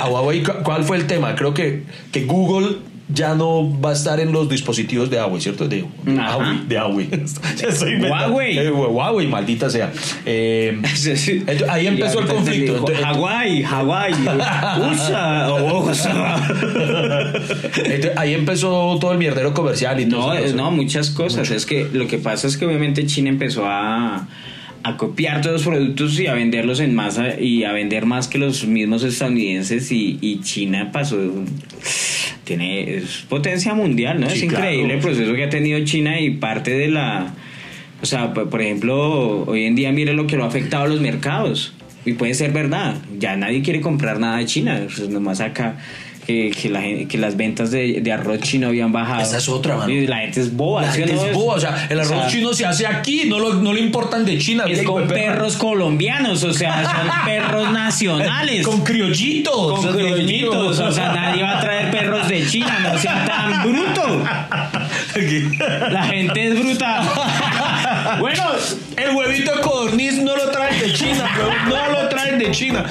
S3: A Huawei, ¿cu- ¿cuál fue el tema? Creo que, que Google ya no va a estar en los dispositivos de Huawei, ¿cierto? De, de. Huawei, de Huawei. [LAUGHS] Estoy.
S2: Huawei.
S3: Eh, Huawei, maldita sea. Eh, ahí empezó el conflicto.
S2: Hawái, Hawái, [LAUGHS] USA, o USA.
S3: entonces, ahí empezó todo el mierdero comercial y todo
S2: No,
S3: eso.
S2: eh, no, muchas cosas. Es que lo que pasa es que obviamente China empezó a, a copiar todos los productos y a venderlos en masa y a vender más que los mismos estadounidenses y, y China pasó tiene es potencia mundial, ¿no?
S3: Sí,
S2: es increíble
S3: claro.
S2: el proceso que ha tenido China y parte de la o sea, por por ejemplo, hoy en día mire lo que lo ha afectado a los mercados. Y puede ser verdad. Ya nadie quiere comprar nada de China. Pues nomás acá que, que, la que las ventas de, de arroz chino habían bajado.
S3: Esa es otra, mano.
S2: Y la gente es boba.
S3: La
S2: ¿sí
S3: gente
S2: no?
S3: es boba, o sea, el arroz
S2: O sea,
S3: chino se hace aquí, no, lo, no le importan de China.
S2: Es con perros colombianos, o sea, son [LAUGHS] perros nacionales.
S3: Con criollitos.
S2: Con criollitos, o sea, nadie va a traer perros de China, no sean tan brutos. [LAUGHS] La gente es bruta. [LAUGHS]
S3: Bueno, el huevito de codorniz no lo traen de China, pero no lo traen de China.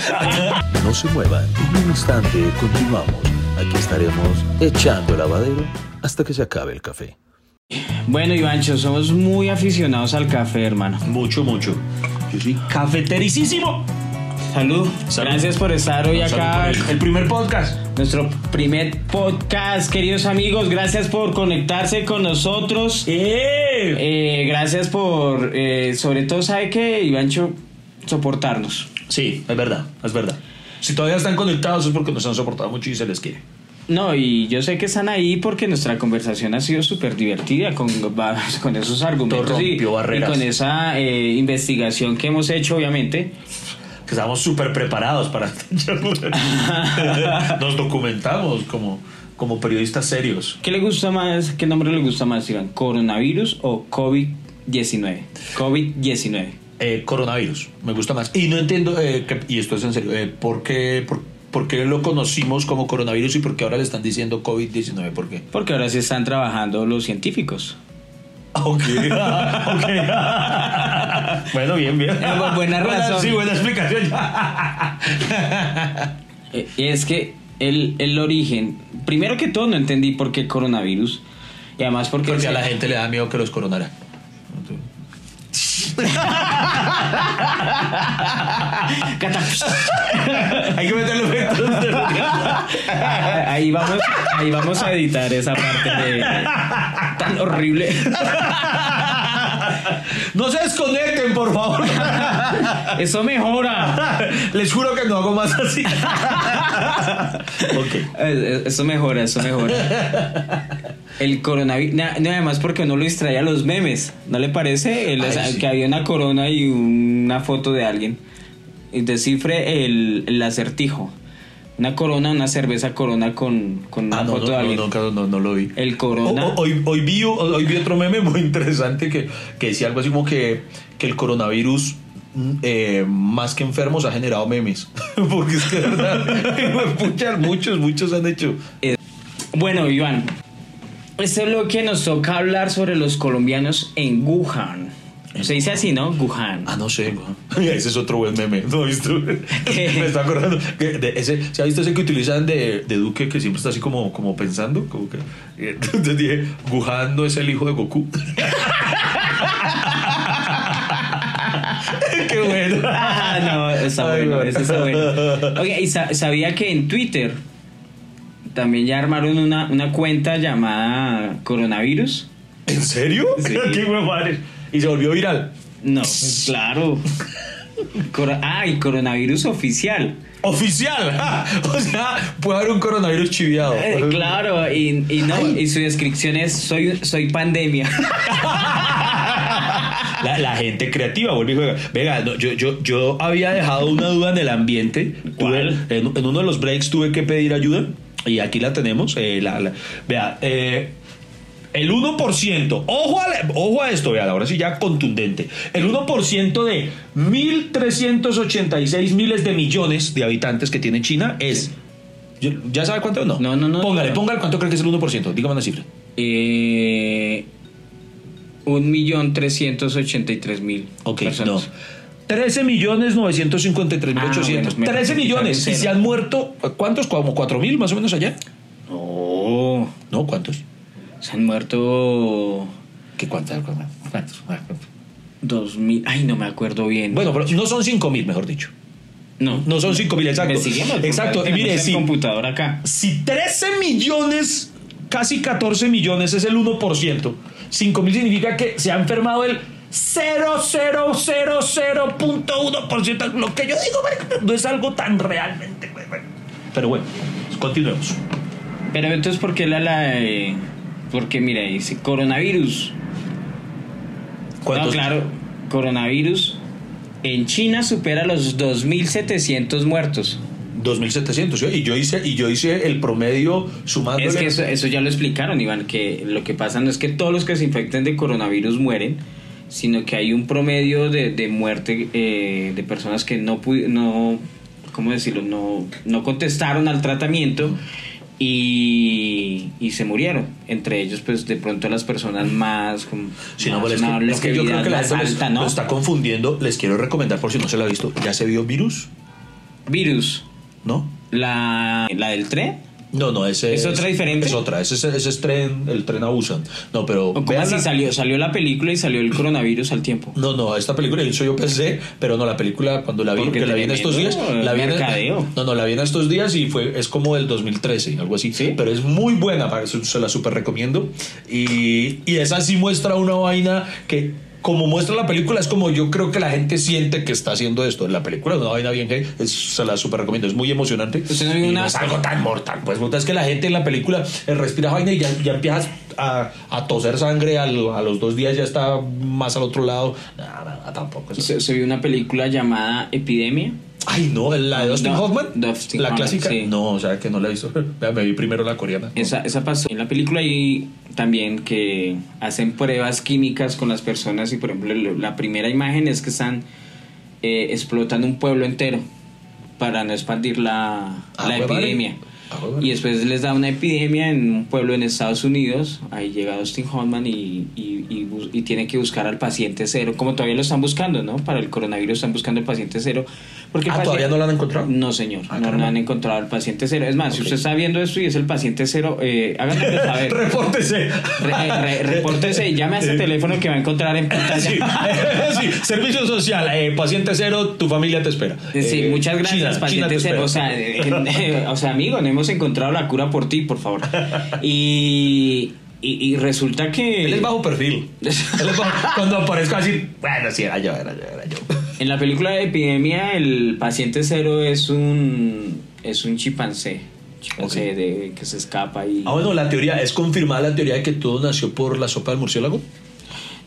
S1: No se muevan, en un instante continuamos. Aquí estaremos echando el lavadero hasta que se acabe el café.
S2: Bueno, Ivancho, somos muy aficionados al café, hermano.
S3: Mucho, mucho. Yo soy cafetericísimo.
S2: Salud.
S3: Salud.
S2: Gracias por estar hoy acá.
S3: El, primer podcast.
S2: Nuestro primer podcast, queridos amigos. Gracias por conectarse con nosotros.
S3: ¡Eh!
S2: Eh, gracias por, eh, sobre todo, ¿sabe qué, Ivancho? Soportarnos.
S3: Sí, es verdad, es verdad. Si todavía están conectados es porque nos han soportado mucho y se les quiere.
S2: No, y yo sé que están ahí porque nuestra conversación ha sido súper divertida con, [LAUGHS] con esos argumentos y, y con esa eh, investigación que hemos hecho, obviamente.
S3: Que estamos súper preparados para esta charla. [LAUGHS] Nos documentamos como, como periodistas serios.
S2: ¿Qué le gusta más? ¿Qué nombre le gusta más, Iván? ¿Coronavirus o COVID-19? COVID-19.
S3: Eh, coronavirus, me gusta más. Y no entiendo, eh, que- y esto es en serio, eh, ¿por, qué, por, por qué lo conocimos como coronavirus y por qué ahora le están diciendo COVID-19? ¿Por qué?
S2: Porque ahora sí están trabajando los científicos. [LAUGHS]
S3: Ok, ok. [LAUGHS] bueno, bien, bien. [LAUGHS]
S2: Bu- buena razón.
S3: Sí, buena explicación.
S2: Eh, es que el, el origen, primero que todo no entendí por qué coronavirus. Y además porque...
S3: Porque a la gente le da miedo que los coronara. Hay que meterle efectos
S2: ahí vamos, ahí vamos a editar esa parte de tan horrible. [LAUGHS]
S3: No se desconecten, por favor. [LAUGHS]
S2: Eso mejora. [LAUGHS]
S3: Les juro que no hago más así. ok.
S2: Eh, eh, Eso mejora, eso mejora. El coronavirus, na- no, además porque uno lo distraía a los memes, ¿no le parece? El-
S3: Ay,
S2: o sea,
S3: sí.
S2: Que había una corona y una foto de alguien. Y descifre el, el acertijo. Una corona, una cerveza corona con, con una
S3: Ah, no,
S2: foto de
S3: no, no,
S2: alguien.
S3: no, no, no, no lo vi.
S2: El corona.
S3: O- o- hoy, hoy, vi, hoy vi otro meme [LAUGHS] muy interesante que, que decía algo así como que, que el coronavirus, mm, eh, más que enfermos, ha generado memes. [LAUGHS] Porque es que de verdad, [LAUGHS] muchos, muchos, muchos han hecho.
S2: Bueno, Iván, este bloque nos toca hablar sobre los colombianos en Wuhan. Se dice así, ¿no? Wuhan.
S3: Ah, no sé, [LAUGHS] ese es otro buen meme. ¿No has visto? [LAUGHS] [LAUGHS] Me está acordando. que de ese, ¿Se ha visto ese que utilizan de, de Duque que siempre está así como, como pensando? Como que, eh, entonces dije, Wuhan no es el hijo de Goku. Qué bueno.
S2: Ah, no, está bueno, ese está bueno. Oye, y sa- sabía que en Twitter también ya armaron una, una cuenta llamada Coronavirus.
S3: ¿En serio?
S2: Sí.
S3: Qué madre. Y se volvió viral.
S2: No, claro. Coro- ah, Coronavirus oficial.
S3: Oficial. [LAUGHS] ¡Ja! O sea, puede haber un coronavirus chiviado.
S2: Eh, claro, y, y no, y su descripción es soy, soy pandemia. [LAUGHS]
S3: La, la gente creativa vuelve y juega. Venga, no, yo, yo, yo había dejado una duda en el ambiente. En, en uno de los breaks tuve que pedir ayuda y aquí la tenemos. eh, la- la- vea, eh, el 1%, ojo a, la- ojo a esto, vea, ahora sí ya contundente. El 1% de 1.386 miles de millones de habitantes que tiene China es... ¿Ya sabe cuánto o no?
S2: No, no, no,
S3: Póngale,
S2: no.
S3: póngale cuánto cree que es el 1%. Dígame una cifra.
S2: Eh, un millón trescientos ochenta y tres mil
S3: Ok,
S2: personas.
S3: no. 13 millones 953 mil
S2: Ah,
S3: 800.
S2: bueno, me
S3: 13
S2: rectificaron
S3: millones. Y se han muerto, ¿cuántos? Como 4 mil más o menos allá.
S2: No,
S3: No, ¿cuántos?
S2: Se han muerto
S3: ¿Qué cuántos? ¿Cuántos?
S2: dos mil. Ay, no me acuerdo bien.
S3: Bueno, pero no son 5 mil, mejor dicho.
S2: no,
S3: No son 5 mil, exacto. Exacto. Y mire, si,
S2: computador acá.
S3: si 13 millones, casi 14 millones es el 1%, 5 mil significa que se ha enfermado el 0,0001%. Lo que yo digo, no es algo tan realmente. Pero bueno, continuemos.
S2: Pero entonces, ¿por qué la, la eh, porque mira, dice coronavirus. No, claro, coronavirus en China supera los 2.700 muertos.
S3: 2700 ¿sí? y yo hice y yo hice el promedio sumando
S2: Es que eso, eso ya lo explicaron, Iván, que lo que pasa no es que todos los que se infecten de coronavirus mueren, sino que hay un promedio de, de muerte eh, de personas que no no ¿cómo decirlo? No, no contestaron al tratamiento y, y se murieron. Entre ellos, pues de pronto las personas más con
S3: Sí, no,
S2: más
S3: pero es,
S2: una
S3: que, es que yo creo que la
S2: más
S3: les-
S2: alta, ¿no?
S3: lo está confundiendo. Les quiero recomendar por si no se lo ha visto. ¿Ya se vio virus?
S2: Virus,
S3: ¿No?
S2: la, la del tren.
S3: No, no, ese
S2: ¿Es otra diferente?
S3: Es otra, ese, es- ese es tren, el tren a Busan. No, pero.
S2: ¿O ¿Cómo así salió? Salió la película y salió el coronavirus al tiempo.
S3: No, no, esta película eso yo pensé, pero no, la película cuando la vi,
S2: Porque
S3: que la vi en estos días, la vi en, no, no, la vi en estos días y fue, es como del 2013, algo así.
S2: ¿Sí?
S3: Pero es muy buena, para se la súper recomiendo. Y, y esa sí muestra una vaina que, como muestra la película, es como yo creo que la gente siente que está haciendo esto. La película es una vaina bien que se la súper recomiendo, es muy emocionante.
S2: ¿Usted no vio
S3: Y
S2: una-
S3: no es algo tan mortal, pues es que la gente en la película eh, respira vaina y ya, ya empiezas a, a toser sangre, al- a los dos días ya está más al otro lado. Nada, nada, tampoco. eso.
S2: Se, se vio una película llamada Epidemia.
S3: Ay, no, la de Dustin
S2: No,
S3: Hoffman.
S2: Dustin
S3: la
S2: Hoffman,
S3: clásica.
S2: sí.
S3: No, o sea que no la he visto. [LAUGHS] Me vi primero la coreana.
S2: Esa, esa pasó en la película y también que hacen pruebas químicas con las personas y por ejemplo lo- la primera imagen es que están eh, explotando un pueblo entero para no expandir la,
S3: Ah,
S2: la epidemia.
S3: Ah.
S2: Y después les da una epidemia en un pueblo en Estados Unidos. Ahí llega Dustin Hoffman y, y, y tiene que buscar al paciente cero. Como todavía lo están buscando, ¿no? Para el coronavirus están buscando el paciente cero. Porque el
S3: Ah, ¿todavía no lo han encontrado?
S2: No, señor.
S3: Ah,
S2: no, no han encontrado al paciente cero. Es más, si usted está viendo esto y es el paciente cero, eh, háganme saber. [LAUGHS]
S3: Repórtese.
S2: Re- re- repórtese y llame a este teléfono que va a encontrar en pantalla.
S3: Sí, [LAUGHS] sí, servicio social, eh, paciente cero, tu familia te espera.
S2: Sí,
S3: Eh,
S2: muchas gracias,
S3: China-
S2: paciente
S3: te
S2: cero. O sea, eh, [LAUGHS] eh, o sea, amigo, no hemos encontrado la cura por ti, por favor. Y, y, y resulta que...
S3: Él es bajo perfil. Él es bajo- cuando aparezca así, bueno, sí, era yo, era yo, era yo.
S2: En la película de Epidemia, el paciente cero es un, es un chimpancé. Chimpancé de, que se escapa y...
S3: Ah, bueno, la teoría, ¿es confirmada la teoría de que todo nació por la sopa del murciélago?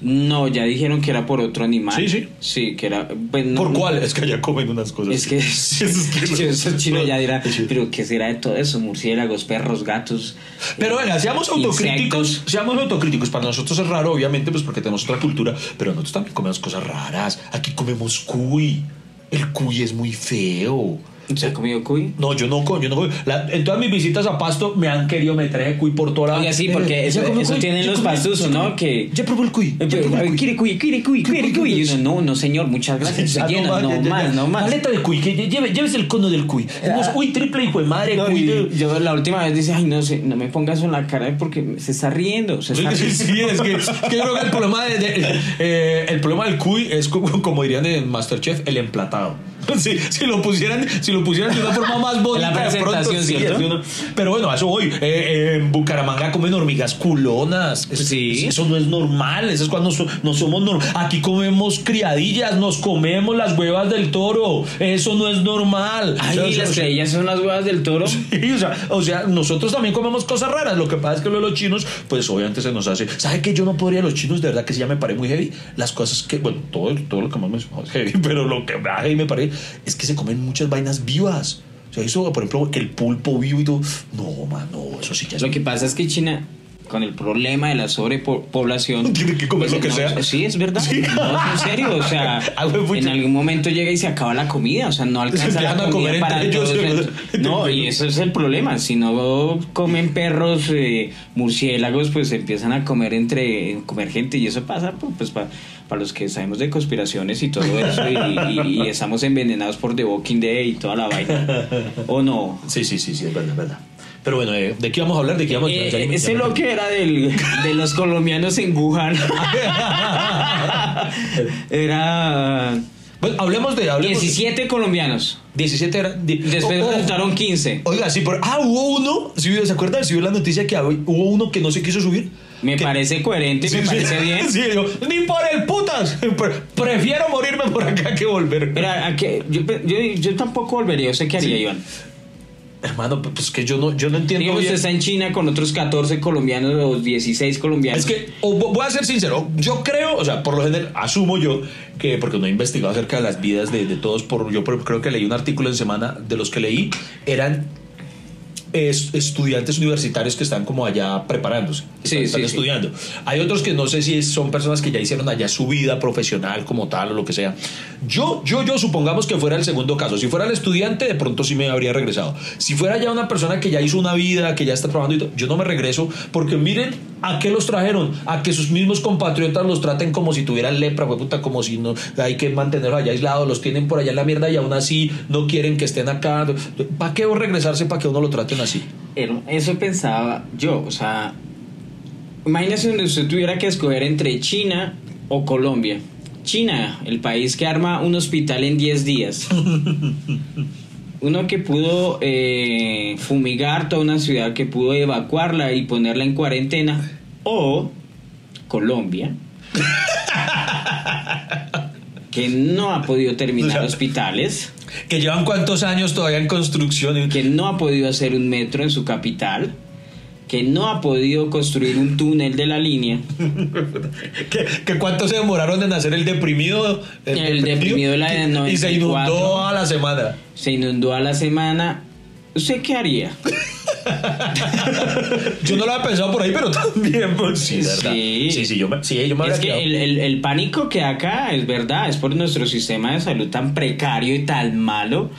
S2: No, ya dijeron que era por otro animal.
S3: Sí, sí.
S2: Sí, que era... pues, no-
S3: ¿Por
S2: no-
S3: cuál? Es que allá comen unas cosas.
S2: Es que [LAUGHS] [LAUGHS]
S3: Sí, es que-
S2: esos chinos ya dirán,
S3: Sí.
S2: pero ¿qué será de todo eso? Murciélagos, perros, gatos.
S3: Pero
S2: eh,
S3: venga, seamos autocríticos,
S2: insectos.
S3: seamos autocríticos. Para nosotros es raro, obviamente, pues porque tenemos otra cultura, pero nosotros también comemos cosas raras. Aquí comemos cuy. El cuy es muy feo.
S2: ¿Se ha comido cuy?
S3: No, yo no como, yo no como. La- en todas mis visitas a Pasto me han querido meter ese cuy por toda la
S2: Oiga, sí, porque eso,
S3: ¿ya comió
S2: eso
S3: cuy?
S2: tienen
S3: ¿Ya
S2: los
S3: ¿Ya
S2: ¿no? Que...
S3: Ya probó el cuy.
S2: Eh,
S3: el cuy.
S2: Quiere cuy, quiere cuy, quiere cuy. Y uno, no, no, señor, muchas gracias. [LAUGHS] Lleno,
S3: más,
S2: no más, no más.
S3: Paleta de cuy, que lleve, llévese el cono del cuy. Tenemos, uy, triple hijo de madre, cuy.
S2: yo la última vez dice, ay, no sé, no me pongas en la cara porque se está riendo. Se está [LAUGHS] riendo.
S3: sí, es que, yo creo que el problema, de, de- eh, el problema del cuy es como, como dirían en Masterchef, el emplatado. [LAUGHS] Sí, si lo pusieran, si lo pusieran de una forma más [LAUGHS] bonita, pero bueno, a eso voy. Eh, eh, en Bucaramanga comen hormigas culonas. Es-
S2: Sí.
S3: Eso no es normal. Eso es cuando so- no somos normal. Aquí comemos criadillas, nos comemos las huevas del toro. Eso no es normal.
S2: Ay,
S3: O sea,
S2: las creillas son las huevas del toro. [LAUGHS]
S3: Sí, o, sea, o sea, nosotros también comemos cosas raras. Lo que pasa es que lo de los chinos, pues obviamente se nos hace. ¿Sabe que yo no podría los chinos? De verdad que sí ya me parece muy heavy. Las cosas que, bueno, todo, todo lo que más me es heavy, pero lo que más heavy me parece es que se comen muchas vainas vivas. O sea, eso, por ejemplo, que el pulpo vivo y todo. No, mano, eso sí ya es.
S2: Lo que pasa es que China, con el problema de la sobrepoblación... [LAUGHS]
S3: Tiene que comer lo que
S2: no,
S3: sea.
S2: Sí, es verdad.
S3: Sí.
S2: No, en serio. O sea, [LAUGHS] en algún momento llega y se acaba la comida. O sea, no alcanza la comida
S3: comer
S2: para
S3: ellos,
S2: todos. No, y eso es el problema. Si no comen perros, eh, murciélagos, pues empiezan a comer entre comer gente. Y eso pasa pues para los que sabemos de conspiraciones y todo eso. Y, y- y estamos envenenados por The Walking Dead y toda la vaina. ¿O no?
S3: Sí, sí, sí, sí, es verdad, es verdad. Pero bueno, eh, ¿de qué vamos a hablar? ¿De qué vamos
S2: Eh,
S3: ya- ya-
S2: ese
S3: ya-
S2: lo que era del, de los colombianos en Wuhan. [LAUGHS] era
S3: Bueno, hablemos de. Hablemos
S2: 17 colombianos.
S3: 17 era. di-
S2: Después
S3: Oh,
S2: resultaron 15.
S3: Oiga, sí, pero. Ah, hubo uno. ¿sí, ¿Se acuerdan? ¿Sí vio la noticia que hubo uno que no se quiso subir?
S2: Me
S3: Que-
S2: parece coherente,
S3: Sí,
S2: me
S3: sí.
S2: parece bien. [LAUGHS]
S3: Sí, yo, ni por el putas. Pre- Prefiero morirme por acá que volver.
S2: Pero ¿a qué? Yo, yo, yo tampoco volvería. ¿Usted qué haría. Iván?
S3: Hermano, pues que yo no, yo no entiendo.
S2: Digamos,
S3: bien.
S2: usted está en China con otros 14 colombianos o 16 colombianos.
S3: Es que, voy a ser sincero, yo creo, o sea, por lo general, asumo yo que, porque no he investigado acerca de las vidas de, de todos, por, yo creo que leí un artículo en semana, de los que leí, eran es- estudiantes universitarios que están como allá preparándose, que
S2: Sí,
S3: están, están
S2: sí, sí.
S3: estudiando. Hay otros que no sé si son personas que ya hicieron allá su vida profesional como tal o lo que sea. Yo, yo, yo supongamos que fuera el segundo caso. Si fuera el estudiante, de pronto sí me habría regresado. Si fuera ya una persona que ya hizo una vida, que ya está trabajando y todo, yo no me regreso porque miren a qué los trajeron, a que sus mismos compatriotas los traten como si tuvieran lepra, puta, como si no hay que mantenerlos allá aislados, los tienen por allá en la mierda y aún así no quieren que estén acá. ¿Para qué regresarse para que uno lo traten así?
S2: Pero Eso pensaba yo, o sea, imagínese donde usted tuviera que escoger entre China o Colombia. China, el país que arma un hospital en 10 días. [LAUGHS] Uno que pudo eh, fumigar toda una ciudad, que pudo evacuarla y ponerla en cuarentena. O Colombia, [LAUGHS] que no ha podido terminar hospitales,
S3: Que llevan cuántos años todavía en construcción.
S2: que no ha podido hacer un metro en su capital, que no ha podido construir un túnel de la línea. [LAUGHS]
S3: que, que cuánto se demoraron en hacer el deprimido.
S2: El deprimido de la de
S3: Y se
S2: 94.
S3: inundó a la semana.
S2: Se inundó a la semana. ¿Usted qué haría?
S3: Yo no lo había pensado por ahí, pero también. Pues, sí, ¿verdad?
S2: Sí.
S3: sí, sí, yo me, sí, yo me
S2: Es que el- el pánico que acá es verdad, es por nuestro sistema de salud tan precario y tan malo,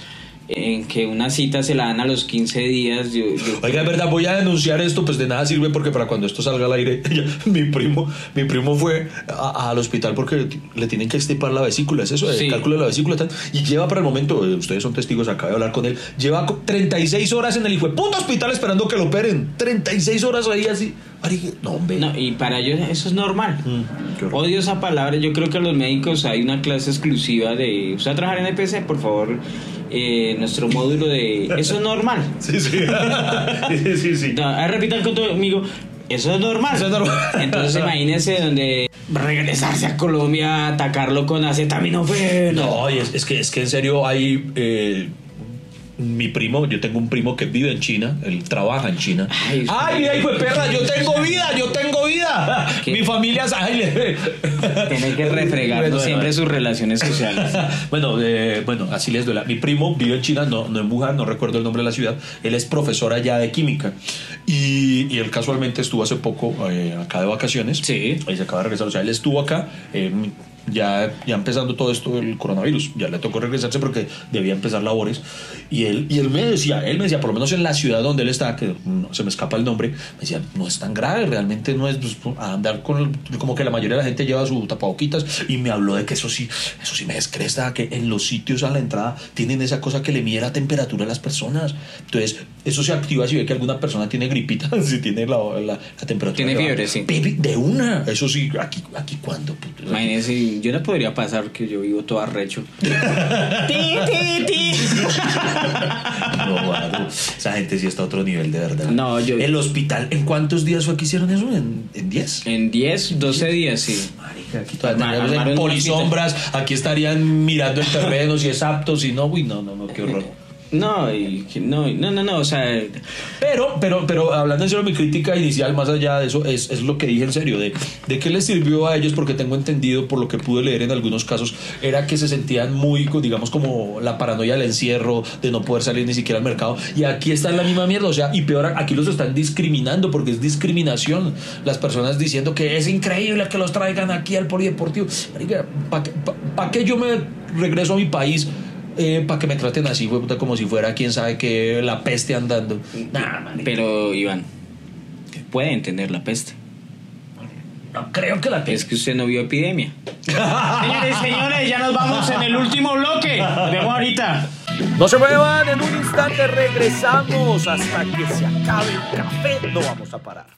S2: en que una cita se la dan a los 15 días. Yo, yo-
S3: Oiga, es verdad, voy a denunciar esto, pues de nada sirve porque para cuando esto salga al aire, [LAUGHS] mi primo, mi primo fue a- al hospital porque le tienen que extirpar la vesícula, es eso, el
S2: Sí.
S3: cálculo de la vesícula, tal, y lleva para el momento, eh, ustedes son testigos, acabo de hablar con él, lleva co- 36 horas en el hijo puto hospital esperando que lo operen, 36 horas ahí así, no hombre.
S2: No, y para ellos eso es normal.
S3: Mm.
S2: Odio esa palabra. Yo creo que a los médicos hay una clase exclusiva de. ¿Usted va a trabajar en EPC? Por favor, eh, nuestro módulo de. Eso es normal. [LAUGHS]
S3: Sí, sí. [LAUGHS] sí, sí, sí.
S2: No, repitan conmigo. Eso es normal.
S3: Eso es normal.
S2: Entonces imagínese donde regresarse a Colombia, atacarlo con acetaminofén.
S3: No, es que, es que en serio hay... eh, mi primo, yo tengo un primo que vive en China, él trabaja en China.
S2: Ay,
S3: Ay, mira, hijo de perra, yo tengo vida, yo tengo vida.
S2: ¿Qué?
S3: Mi familia es.
S2: Tiene que refregar
S3: Bueno,
S2: siempre sus relaciones sociales. [LAUGHS]
S3: bueno, eh, bueno, así les duele. Mi primo vive en China, no, no en Wuhan, no recuerdo el nombre de la ciudad. Él es profesor allá de química. Y, y él casualmente estuvo hace poco eh, acá de vacaciones.
S2: Sí.
S3: Y se acaba de regresar. O sea, él estuvo acá. eh, ya, ya empezando todo esto del coronavirus, ya le tocó regresarse porque debía empezar labores. Y él, y él me decía, él me decía, por lo menos en la ciudad donde él está, que no, se me escapa el nombre, me decía, no es tan grave, realmente no es pues, a andar con el- como que la mayoría de la gente lleva su tapaboquitas y me habló de que eso sí, eso sí me descresta, que en los sitios a la entrada tienen esa cosa que le mide la temperatura a las personas. Entonces, eso se activa si ve que alguna persona tiene gripita, [LAUGHS] si tiene la, la, la temperatura.
S2: Tiene fiebre, sí.
S3: De una, eso sí, aquí, aquí cuando. puto?
S2: Yo no podría pasar que yo vivo todo arrecho. [LAUGHS] Ti, ti, ti.
S3: No, esa gente sí está a otro nivel, de verdad.
S2: No, yo-
S3: El hospital, ¿en cuántos días fue que hicieron eso? ¿En, en 10?
S2: En 10, 12 días, sí.
S3: Marica, aquí todavía en polisombras, aquí estarían mirando el terreno, si es apto, si no, uy, no, no, no, qué horror. [LAUGHS]
S2: No, y, no, no, no, no, o sea,
S3: Pero, pero, pero hablando en serio, mi crítica inicial, más allá de eso, es, es lo que dije en serio, de, de qué les sirvió a ellos, porque tengo entendido, por lo que pude leer en algunos casos, era que se sentían muy, digamos, como la paranoia del encierro, de no poder salir ni siquiera al mercado. Y aquí está la misma mierda, o sea, y peor, aquí los están discriminando, porque es discriminación. Las personas diciendo que es increíble que los traigan aquí al polideportivo. ¿Para qué, pa' qué yo me regreso a mi país? Para que me traten así, fue puta, como si fuera quién sabe que la peste andando. Nah,
S2: pero Iván, puede entender la peste.
S3: No creo que la
S2: Es
S3: peste.
S2: que usted no vio epidemia. [LAUGHS] Señores, señores, ya nos vamos en el último bloque. Nos vemos ahorita.
S1: No se muevan, en un instante regresamos hasta que se acabe el café. No vamos a parar.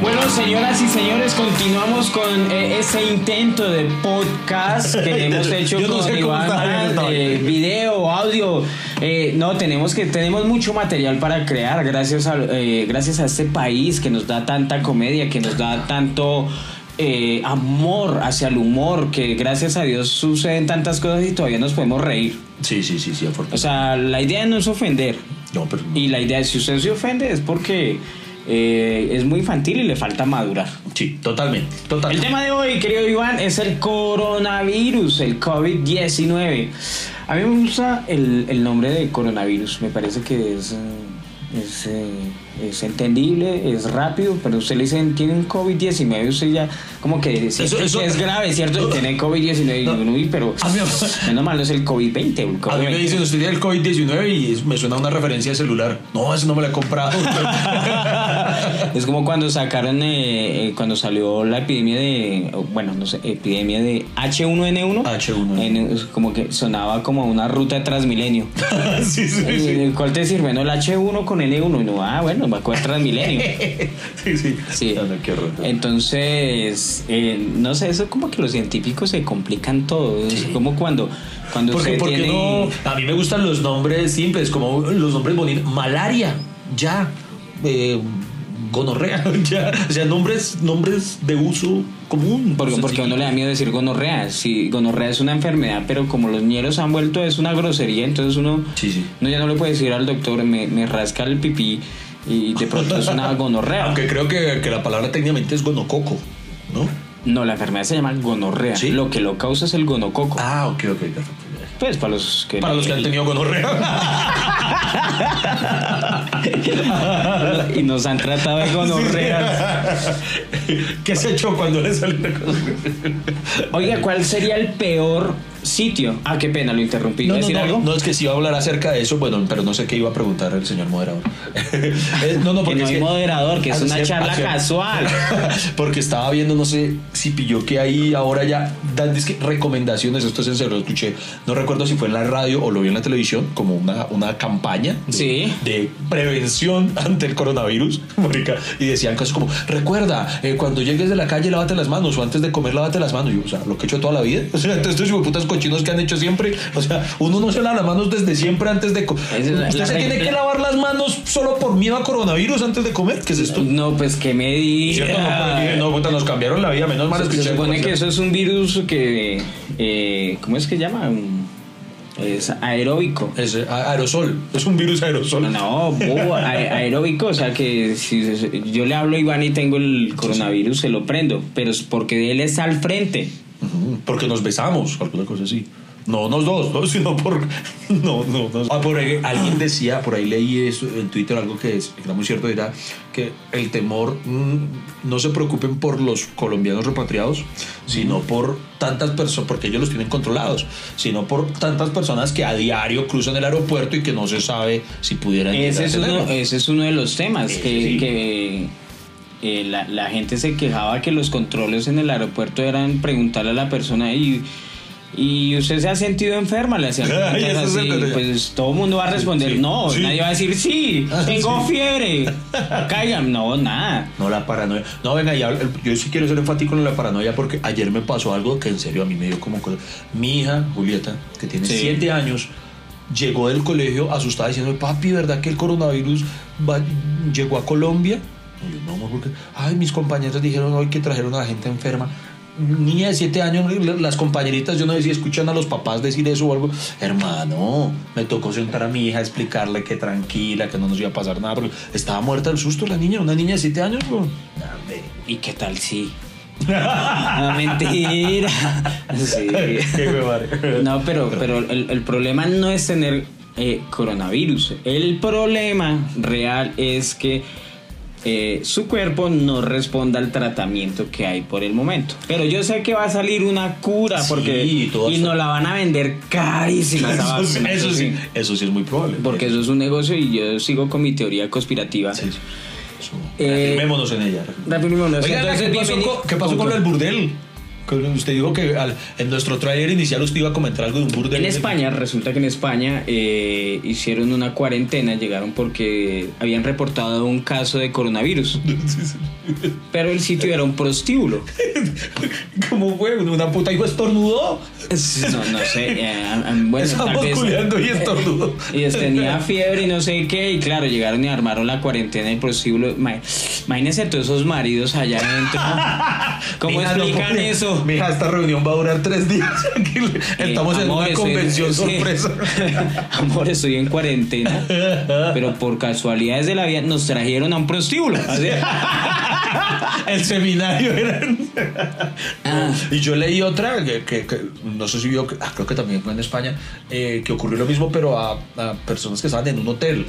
S2: Bueno, señoras y señores, continuamos con eh, ese intento de podcast que [LAUGHS] hemos hecho
S3: Yo no
S2: con
S3: sé
S2: Iván, eh, video, audio. Eh, no, tenemos que tenemos mucho material para crear gracias a eh, gracias a este país que nos da tanta comedia, que nos da tanto eh, amor hacia el humor, que gracias a Dios suceden tantas cosas y todavía nos podemos reír.
S3: Sí, sí, sí, sí,
S2: O
S3: afortunadamente.
S2: sea, la idea no es ofender.
S3: No, pero.
S2: Y la idea, si usted se ofende, es porque eh, es muy infantil y le falta madurar.
S3: Sí, totalmente.
S2: El
S3: totalmente.
S2: tema de hoy, querido Iván, es el coronavirus, el COVID-19. A mí me gusta el, el nombre de coronavirus, me parece que es, eh, es, eh, es entendible, es rápido, pero usted le dicen, tiene un COVID-19, usted ya como que
S3: Eso- eso-
S2: es grave, ¿cierto? Tiene COVID-19, y
S3: No.
S2: "Uy, pero menos mal no es el COVID-20. o el
S3: A mí me
S2: COVID-20".
S3: dicen, usted tiene el COVID-19 y me suena una referencia de celular. No, eso no me lo he comprado. [LAUGHS]
S2: Es como cuando sacaron, eh, eh, cuando salió la epidemia de, bueno, no sé, epidemia de H1N1.
S3: H1N1.
S2: En- como que sonaba como una ruta de Transmilenio. [LAUGHS]
S3: sí, sí,
S2: ¿Y
S3: sí.
S2: ¿Cuál te sirve? No, el H1 con N1. Y no, ah, bueno, va a coger Transmilenio. [LAUGHS]
S3: sí, sí.
S2: Sí.
S3: No, no, qué horror.
S2: Entonces, eh, no sé, eso como que los científicos se complican todo. Es como cuando, cuando
S3: Porque,
S2: usted
S3: porque
S2: tiene...
S3: no. A mí me gustan los nombres simples, como los nombres bonitos. Malaria, ya. Eh, gonorrea, [LAUGHS] ya. O sea, nombres, nombres de uso común.
S2: Porque, porque a uno le da miedo decir gonorrea. Si gonorrea es una enfermedad, pero como los ñeros han vuelto es una grosería, entonces uno,
S3: Sí, sí.
S2: uno ya no le puede decir al doctor, me, me rasca el pipí y de pronto es una [LAUGHS] gonorrea.
S3: Aunque creo que, que la palabra técnicamente es gonococo, ¿no?
S2: No, la enfermedad se llama gonorrea.
S3: ¿Sí?
S2: Lo que lo causa es el gonococo.
S3: Ah, ok, ok, perfecto.
S2: Pues para los que...
S3: Para los que han tenido gonorrea. [LAUGHS]
S2: y nos han tratado de gonorreas. [LAUGHS]
S3: ¿Qué se echó cuando le salió la gonorrea?
S2: Oiga, ¿cuál sería el peor sitio? Ah, qué pena, lo interrumpí. ¿Iba
S3: No,
S2: a
S3: no,
S2: decir
S3: no,
S2: algo?
S3: no, es que sí iba a hablar acerca de eso, bueno, pero no sé qué iba a preguntar el señor moderador. [LAUGHS] Eh, no, no,
S2: que
S3: porque
S2: no
S3: es
S2: hay
S3: que-
S2: moderador, que es una charla casual. [LAUGHS]
S3: Porque estaba viendo, no sé si pilló que ahí ahora ya dan recomendaciones, esto es en serio, lo escuché, no recuerdo si fue en la radio o lo vi en la televisión, como una, una campaña de,
S2: Sí.
S3: de prevención [LAUGHS] ante el coronavirus, y decían cosas como, recuerda, eh, cuando llegues de la calle lávate las manos, o antes de comer lávate las manos, y yo, o sea, lo que he hecho toda la vida, o sea, entonces estos cochinos que han hecho siempre. O sea, uno no se lava las manos desde siempre antes de comer. ¿Usted se tiene que lavar las manos solo por miedo a coronavirus antes de comer? ¿Qué es esto?
S2: No, pues que me
S3: ¿Cierto? No,
S2: diga.
S3: porque- no, puta, nos cambiaron la vida, menos mal
S2: Se, supone que eso es un virus que, eh, ¿cómo es que llama? Es aeróbico.
S3: Es aerosol, es un virus aerosol.
S2: No, bobo, aeróbico, o sea que si yo le hablo a Iván y tengo el coronavirus, se lo prendo, pero es porque él está al frente.
S3: Porque nos besamos, alguna cosa así. No, nos dos, ¿no? [LAUGHS] sino por. No, no, no. Ah, por ahí, alguien decía, por ahí leí eso en Twitter, algo que, es, era muy cierto, era que el temor, mm, no se preocupen por los colombianos repatriados, sino por tantas personas, porque ellos los tienen controlados, sino por tantas personas que a diario cruzan el aeropuerto y que no se sabe si pudieran
S2: Ese
S3: llegar
S2: es,
S3: a
S2: uno, ese es uno de los temas,
S3: Ese
S2: que,
S3: sí.
S2: que, eh, la, la gente se quejaba que los controles en el aeropuerto eran preguntarle a la persona y... Y usted se ha sentido enferma, le hacían [LAUGHS] preguntas así, pues todo el mundo va a responder,
S3: sí,
S2: no,
S3: sí.
S2: nadie va a decir, sí, [LAUGHS]
S3: Ah,
S2: tengo
S3: sí.
S2: fiebre, caigan, no, nada.
S3: No, la paranoia. No, venga, ya, yo sí quiero ser enfático en la paranoia porque ayer me pasó algo que en serio a mí me dio como cosa. Mi hija, Julieta, que tiene
S2: Sí.
S3: 7 años, llegó del colegio asustada diciendo, papi, ¿verdad que el coronavirus va- llegó a Colombia? Y yo, no, amor, porque, ay, mis compañeros dijeron hoy que trajeron a la gente enferma. Niña de 7 años, las compañeritas, yo no sé si escuchan a los papás decir eso o algo. Hermano, me tocó sentar a mi hija, explicarle que tranquila, que no nos iba a pasar nada, porque estaba muerta del susto la niña, una niña de 7 años. bro.
S2: ¿Y qué tal sí? [LAUGHS] No, mentira. Sí. No, pero, pero el, el problema no es tener eh, coronavirus. El problema real es que eh, su cuerpo no responda al tratamiento que hay por el momento. Pero yo sé que va a salir una cura porque y nos la van a vender carísima.
S3: Eso, sí,
S2: vacuna,
S3: eso sí, eso sí es muy probable.
S2: Porque eso es un negocio y yo sigo con mi teoría conspirativa.
S3: Sí. Eso.
S2: Eh,
S3: Reafirmémonos en ella.
S2: reafirmémonos.
S3: Oiga,
S2: Entonces,
S3: ¿qué pasó,
S2: bienvenido-
S3: con, qué pasó con el burdel? Usted dijo que al- en nuestro tráiler inicial usted iba a comentar algo de un burdel.
S2: En España, resulta que en España eh, hicieron una cuarentena, llegaron porque habían reportado un caso de coronavirus, [LAUGHS] pero el sitio era un prostíbulo. [LAUGHS]
S3: ¿Cómo fue? ¿Una puta hijo estornudó?
S2: No, no sé, eh, bueno,
S3: Estamos
S2: vez...
S3: culiando y [LAUGHS] estornudó.
S2: Y tenía fiebre y no sé qué, y claro, llegaron y armaron la cuarentena del prostíbulo. Ma- Imagínense todos esos maridos allá adentro. ¿Cómo explican
S3: puede- [LAUGHS]
S2: eso?
S3: Mija, esta reunión va a durar tres días. [LAUGHS] Estamos
S2: Eh,
S3: en
S2: amor,
S3: una
S2: estoy-
S3: convención
S2: sí.
S3: sorpresa. [LAUGHS]
S2: Amor, estoy en cuarentena. Pero por casualidades de la vida nos trajeron a un prostíbulo.
S3: El seminario era.
S2: Ah.
S3: Y yo leí otra que, que- que no sé si vio, que- ah, creo que también fue en España, eh, que ocurrió lo mismo, pero a, a personas que estaban en un hotel.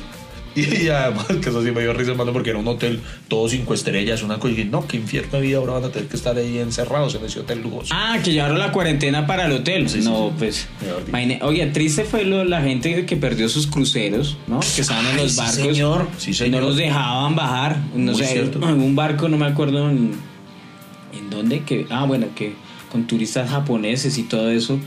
S3: Y, además, que eso sí me dio risa, hermano, porque era un hotel todo cinco estrellas, una cosa. Y dije, no, qué infierno de vida, ahora van a tener que estar ahí encerrados en ese hotel lujoso.
S2: Ah, que llevaron la cuarentena para el hotel.
S3: Sí,
S2: no,
S3: sí.
S2: pues. Imagine- Oye, triste fue lo- la gente que perdió sus cruceros, ¿no? Que estaban en los
S3: sí,
S2: barcos.
S3: señor. Sí,
S2: y
S3: señor.
S2: no los dejaban bajar. No
S3: Muy
S2: sé,
S3: cierto.
S2: en un barco, no me acuerdo en, en dónde. Que, ah, bueno, que con turistas japoneses y todo eso.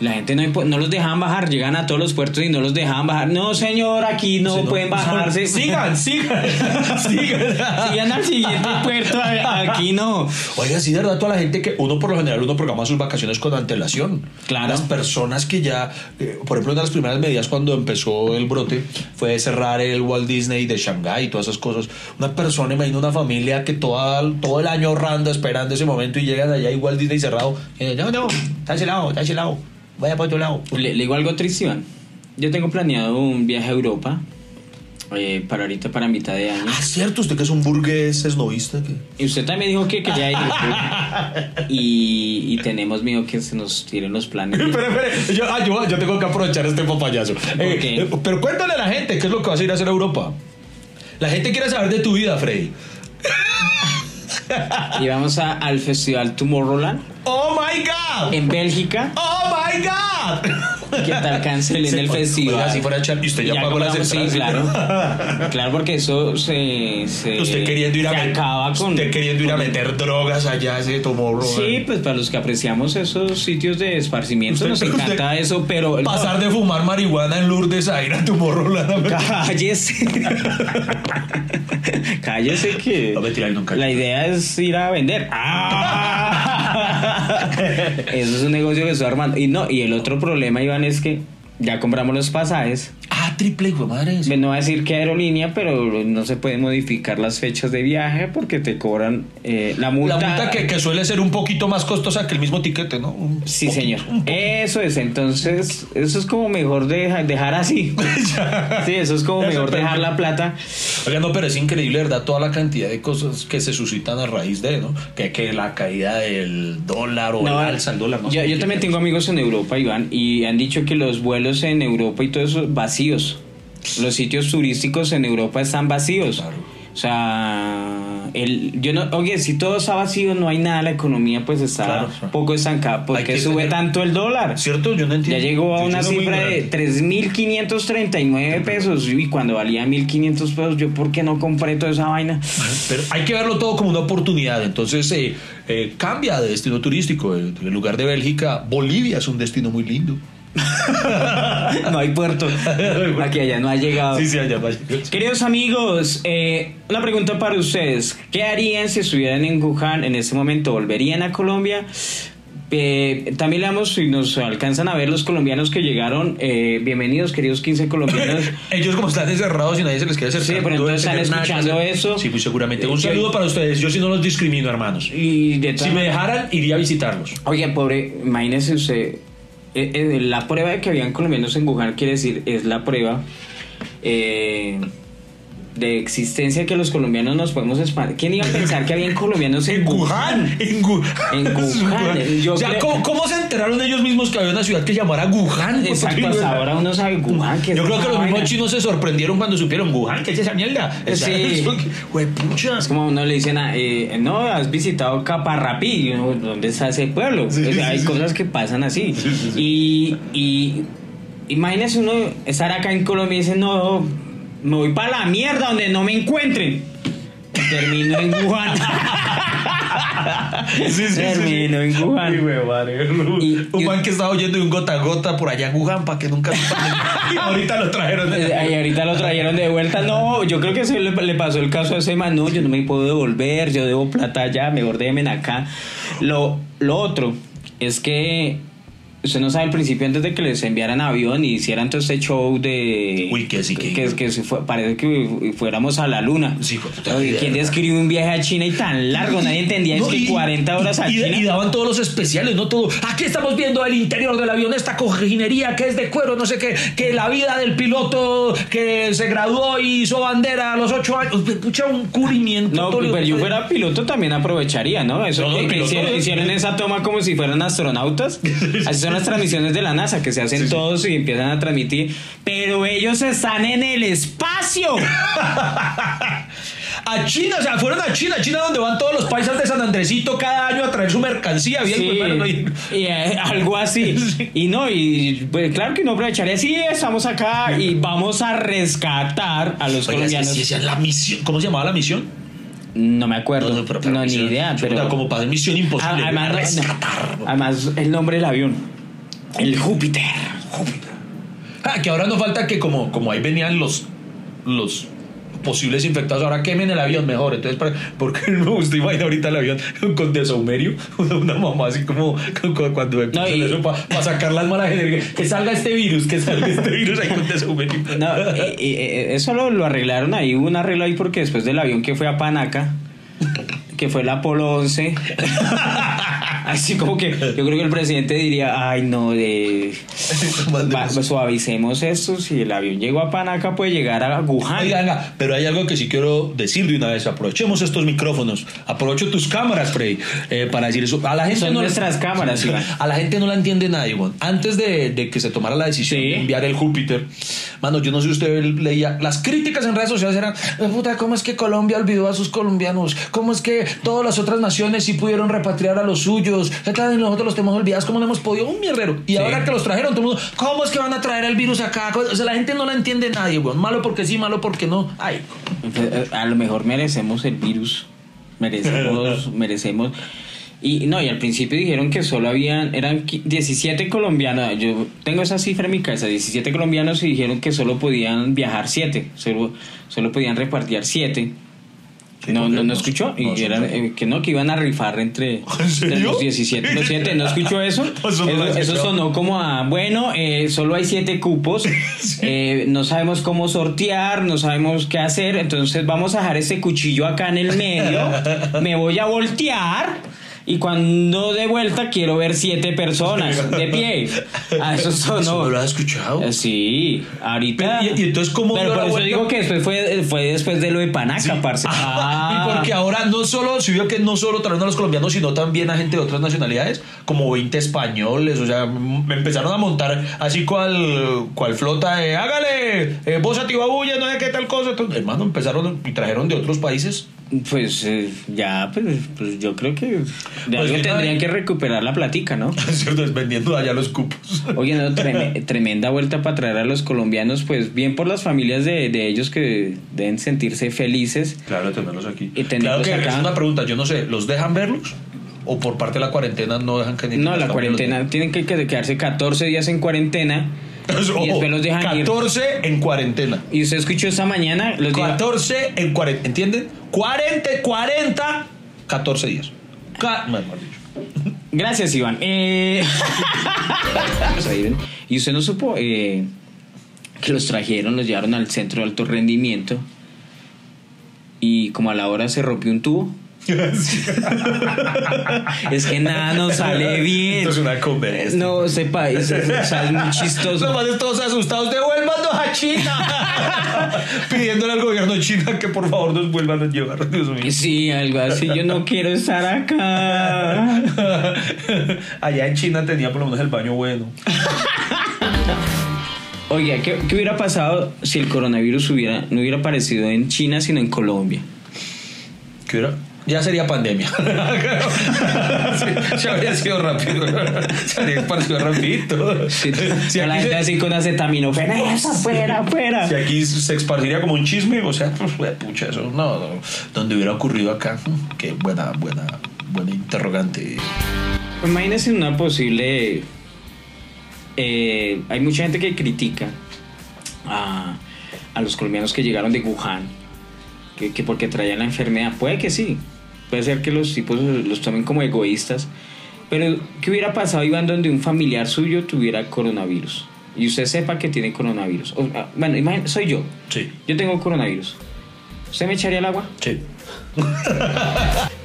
S2: La gente no, no los dejaban bajar, llegan a todos los puertos y no los dejaban bajar. No, señor, aquí no pueden bajarse. [LAUGHS]
S3: Sigan, sigan, [LAUGHS] sigan.
S2: Sigan al siguiente puerto, aquí no.
S3: Oiga, sí, de verdad, toda la gente que uno por lo general uno programa sus vacaciones con antelación.
S2: Claro.
S3: Las personas que ya, eh, por ejemplo, una de las primeras medidas cuando empezó el brote fue cerrar el Walt Disney de Shanghái y todas esas cosas. Una persona, imagina una familia que toda, todo el año ahorrando, esperando ese momento y llegan allá y Walt Disney cerrado. Y dicen, no, no, está a ese lado, está a ese lado, vaya para otro lado.
S2: Le, le digo algo triste, Iván. Yo tengo planeado un viaje a Europa eh, para ahorita, para mitad de año.
S3: Ah, cierto, usted que es un burgués esnovista. Que...
S2: Y usted también dijo que quería ir. [LAUGHS] y, y tenemos miedo que se nos tiren los planes.
S3: Espera, espera, yo, ah, yo, yo tengo que aprovechar este papayazo. Eh,
S2: qué?
S3: eh, pero cuéntale a la gente qué es lo que vas a ir a hacer a Europa. La gente quiere saber de tu vida, Freddy.
S2: Y vamos a- al festival Tomorrowland
S3: ¡Oh my God!
S2: en Bélgica.
S3: ¡Oh my God!
S2: ¿Qué tal cancelen
S3: Sí,
S2: el
S3: oiga,
S2: festival?
S3: si fuera a echar- y usted ya pagó las entradas,
S2: Sí, claro. Claro, porque eso se. se
S3: Usted queriendo ir a
S2: se acaba con.
S3: usted queriendo ir a meter drogas allá, ese tomorrow.
S2: Sí, pues para los que apreciamos esos sitios de esparcimiento nos encanta
S3: usted-
S2: eso, pero.
S3: Pasar de fumar marihuana en Lourdes a ir a Tomorrowland.
S2: Cállese. [LAUGHS] Cállese que
S3: No, mentira, nunca-
S2: la idea es ir a vender. [LAUGHS] Ah. [LAUGHS] Eso es un negocio que estoy armando. Y no, y el otro problema, Iván, es que ya compramos los pasajes.
S3: Ah, triple, hijo madre.
S2: No va a decir qué aerolínea, pero no se pueden modificar las fechas de viaje porque te cobran eh, la multa.
S3: La multa que, que suele ser un poquito más costosa que el mismo tiquete, ¿no? Un
S2: Sí,
S3: poquito,
S2: señor. Eso es, entonces, eso es como mejor deja- dejar así. [LAUGHS] Sí, eso es como
S3: Eso
S2: mejor dejar la plata.
S3: Oiga, no, pero es increíble, ¿verdad? Toda la cantidad de cosas que se suscitan a raíz de, ¿no? Que, que la caída del dólar o
S2: No,
S3: el alza del dólar, ¿no?
S2: yo, yo también tengo amigos en Europa, Iván, y han dicho que los vuelos en Europa y todo eso vacíos. Los sitios turísticos en Europa están vacíos.
S3: Claro.
S2: O sea, el, yo no, oye, si todo está vacío, no hay nada, la economía pues está
S3: Claro.
S2: poco estancada. ¿Por qué sube
S3: tener-
S2: tanto el dólar?
S3: ¿Cierto? Yo no
S2: Ya
S3: entiendo.
S2: llegó a
S3: Yo
S2: una cifra de
S3: grande.
S2: 3.539 pesos y cuando valía 1.500 pesos, yo ¿por qué no compré toda esa vaina?
S3: Pero hay que verlo todo como una oportunidad. Entonces, eh, eh, cambia de destino turístico. En lugar de Bélgica, Bolivia es un destino muy lindo. [LAUGHS] [LAUGHS]
S2: no hay puerto. Aquí allá no ha llegado.
S3: Sí, sí, allá va.
S2: Queridos amigos, eh, una pregunta para ustedes. ¿Qué harían si estuvieran en Wuhan en este momento? ¿Volverían a Colombia? Eh, también le damos, si nos alcanzan a ver los colombianos que llegaron, eh, bienvenidos queridos 15 colombianos. [LAUGHS]
S3: Ellos como están encerrados y nadie se les quiere acercar.
S2: Sí, pero entonces están
S3: nada
S2: escuchando eso.
S3: Sí, muy seguramente. Un
S2: Eh,
S3: saludo para ustedes. Yo sí no los discrimino, hermanos.
S2: y de
S3: Si me dejaran, iría a visitarlos.
S2: Oye, pobre, imagínese usted, eh, eh, la prueba de que habían colombianos en Wuhan quiere decir, es la prueba eh, de existencia que los colombianos nos podemos expandir. ¿Quién iba a pensar que habían colombianos en, Wuhan?
S3: En Wuhan.
S2: En [LAUGHS] Wuhan. Yo
S3: o sea,
S2: creo-
S3: ¿cómo, cómo se enteraron ellos mismos que había una ciudad que llamara Wuhan?
S2: Exacto, hasta ahora uno sabe Wuhan. ¿qué es
S3: Yo creo
S2: esa
S3: que los mismos chinos se sorprendieron cuando supieron Wuhan, ¿qué es esa mierda? O sea,
S2: Sí. [LAUGHS]
S3: que- Huepucha.
S2: Es como uno le dicen, a, eh, no, has visitado Caparrapí, ¿dónde está ese pueblo?
S3: Sí,
S2: O sea,
S3: sí,
S2: hay
S3: sí.
S2: cosas que pasan así. Y, y imagínese uno estar acá en Colombia y dice, no, me voy para la mierda donde no me encuentren. Termino en Wuhan. Termino en Wuhan.
S3: Ay, güey, madre.
S2: Y-
S3: un man que estaba oyendo de un gota a gota por allá en Wuhan para que nunca [LAUGHS] y ahorita lo trajeron de
S2: Eh, Y ahorita lo trajeron de vuelta. No, yo creo que se le, le pasó el caso a ese man. No, yo no me puedo devolver, yo debo plata allá, mejor déjenme acá. Lo, lo otro es que usted no sabe al principio antes de que les enviaran avión y hicieran todo este show de.
S3: Uy, que sí, que-
S2: que, que se fue- parece que fuéramos a la luna.
S3: Sí,
S2: Oye. ¿Quién describe un viaje a China y tan largo? Nadie entendía es
S3: No,
S2: que
S3: y-
S2: 40 horas a
S3: y,
S2: China.
S3: y daban todos los especiales, no todo. Aquí estamos viendo el interior del avión, esta cojinería que es de cuero, no sé qué, que la vida del piloto que se graduó y hizo bandera a los ocho años. Pucha, un cubrimiento.
S2: No,
S3: todo lo-
S2: pero yo fuera piloto también aprovecharía, ¿no? Eso
S3: No, no,
S2: que, hicieron esa toma como si fueran astronautas. [LAUGHS] Así son las transmisiones de la NASA, que se hacen todos y empiezan a transmitir. Pero ellos están en el espacio. [LAUGHS]
S3: A China, o sea, fueron a China, China donde van todos los paisas de San Andresito cada año a traer su mercancía. Bien,
S2: Sí,
S3: pues, bueno, no hay-
S2: y, eh, algo así. [LAUGHS] Y no, y pues, claro que no aprovecharía. Sí, estamos acá y vamos a rescatar a los
S3: Oiga,
S2: colombianos.
S3: la misión. ¿Cómo se llamaba la misión?
S2: No me acuerdo. No,
S3: pero- pero
S2: ni
S3: misión-
S2: idea, pero.
S3: Como para misión imposible.
S2: Además, no, no.
S3: rescatar.
S2: además, el nombre del avión. El Júpiter.
S3: Ah, que ahora no falta que como, como ahí venían los, los posibles infectados, ahora quemen el avión mejor. Entonces, para- porque me gusta imaginar ahorita el avión [LAUGHS] con desahumerio, una, [LAUGHS] una mamá así como, como cuando
S2: No, y-
S3: para sacar las malas energías, que salga este virus, que salga este [LAUGHS] virus ahí con desahumerio.
S2: No, eh, eso lo, lo arreglaron ahí, hubo un arreglo ahí porque después del avión que fue a Panaca, que fue el Apolo 11, [LAUGHS] así como que yo creo que el presidente diría, ay no, de, [LAUGHS] va- suavicemos esto, si el avión llegó a Panaca puede llegar a Wuhan.
S3: Oiga, venga, pero hay algo que sí quiero decir de una vez. Aprovechemos estos micrófonos. Aprovecho tus cámaras, Freddy, eh, para decir eso. A la gente
S2: Son
S3: no,
S2: nuestras cámaras, Iván.
S3: A la gente no la entiende nadie, Iván. Antes de, de que se tomara la decisión
S2: Sí.
S3: de enviar el Júpiter, mano, yo no sé si usted leía. Las críticas en redes sociales eran: "Eh, puta, ¿cómo es que Colombia olvidó a sus colombianos? ¿Cómo es que todas las otras naciones sí pudieron repatriar a los suyos? Nosotros los tenemos olvidados. ¿Cómo no hemos podido? Un mierdero. Y ahora que los trajeron, todo el mundo, ¿cómo es que van a traer el virus acá? O sea, la gente no la entiende nadie, weón. Malo porque sí, malo porque no. Ay,
S2: Eh, A lo mejor merecemos el virus, merecemos, [LAUGHS] merecemos. Y no, y al principio dijeron que solo habían, eran qui- 17 colombianos, yo tengo esa cifra en mi cabeza, 17 colombianos y dijeron que solo podían viajar 7, solo, solo podían repartir 7. No, no, no escuchó.
S3: no,
S2: y eran, eh, que no, que iban a rifar entre, [LAUGHS] los 17 y los 7. ¿No escuchó [LAUGHS] eso?
S3: Eso
S2: sonó como a, bueno, eh, solo hay 7 cupos. [LAUGHS] eh, no sabemos cómo sortear, no sabemos qué hacer. Entonces vamos a dejar ese cuchillo acá en el medio. me voy a voltear. Y cuando de vuelta quiero ver siete personas de pie. Ah, [LAUGHS] eso sonó.
S3: ¿Eso no lo has escuchado?
S2: Eh, Sí, ahorita.
S3: Pero, ¿y- y entonces cómo
S2: Pero por
S3: la
S2: eso
S3: vuelta?
S2: digo que después fue, fue después de lo de Panaca, parce.
S3: Ah, y porque ahora no solo, se vio que no solo trajeron a los colombianos, sino también a gente de otras nacionalidades, como 20 españoles, o sea, me empezaron a montar así cual, cual flota de, hágale, eh, vos a Tibabuya, no sé qué tal cosa. Entonces, hermano, empezaron y trajeron de otros países.
S2: Pues eh, ya, pues, pues yo creo que de
S3: Pues
S2: algo tendrían que recuperar la platica, ¿no? [LAUGHS]
S3: ¿Cierto? Es vendiendo allá los cupos.
S2: Oye, no, treme- [LAUGHS] tremenda vuelta para traer a los colombianos, pues bien por las familias de, de ellos que deben sentirse felices.
S3: Claro, tenerlos aquí.
S2: Y tenerlos
S3: claro que
S2: acá.
S3: es una pregunta, yo no sé, ¿los dejan verlos? ¿O por parte de la cuarentena no dejan que ni
S2: No, la cuarentena, tienen que que quedarse 14 días en cuarentena
S3: Ojo,
S2: y después los dejan ir.
S3: 14 en cuarentena.
S2: Y usted escuchó esta mañana, los dijo-
S3: 14 en 40, ¿entienden? 40, 40, 14 días. Ca- mejor dicho.
S2: Gracias, Iván. Eh, y usted no supo eh, que los trajeron, los llevaron al centro de alto rendimiento y como a la hora se rompió un tubo. [LAUGHS] Es que nada nos sale bien.
S3: Esto es una conversa.
S2: No, sepa, es, es- muy chistoso.
S3: Los manes todos asustados, devuélvanos a China. [LAUGHS] Pidiéndole al gobierno de China que por favor nos vuelvan a llevar. Dios mío.
S2: Sí, algo así. Yo no quiero estar acá. [LAUGHS]
S3: Allá en China tenía por lo menos el baño bueno.
S2: Oiga, ¿qué, qué hubiera pasado si el coronavirus hubiera, no hubiera aparecido en China, sino en Colombia?
S3: ¿Qué era? Ya sería pandemia. [LAUGHS] Sí, ya habría sido rápido. Se habría esparcido rapidito.
S2: Sí,
S3: Si
S2: la gente
S3: se-
S2: así con acetaminofén. [LAUGHS] ¡Eso, afuera, afuera!
S3: Si aquí se esparciría como un chisme, o sea, pues, pucha, eso no, no, donde hubiera ocurrido acá, qué buena, buena, buena interrogante.
S2: Imagínense una posible. eh, hay mucha gente que critica a, a los colombianos que llegaron de Wuhan, que, que porque traían la enfermedad. Puede que sí, puede ser que los tipos los tomen como egoístas. Pero, ¿qué hubiera pasado, Iván, donde un familiar suyo tuviera coronavirus? Y usted sepa que tiene coronavirus. O, ah, bueno, imagínese, soy yo.
S3: Sí,
S2: Yo tengo coronavirus. ¿Usted me echaría el agua?
S3: sí. [LAUGHS]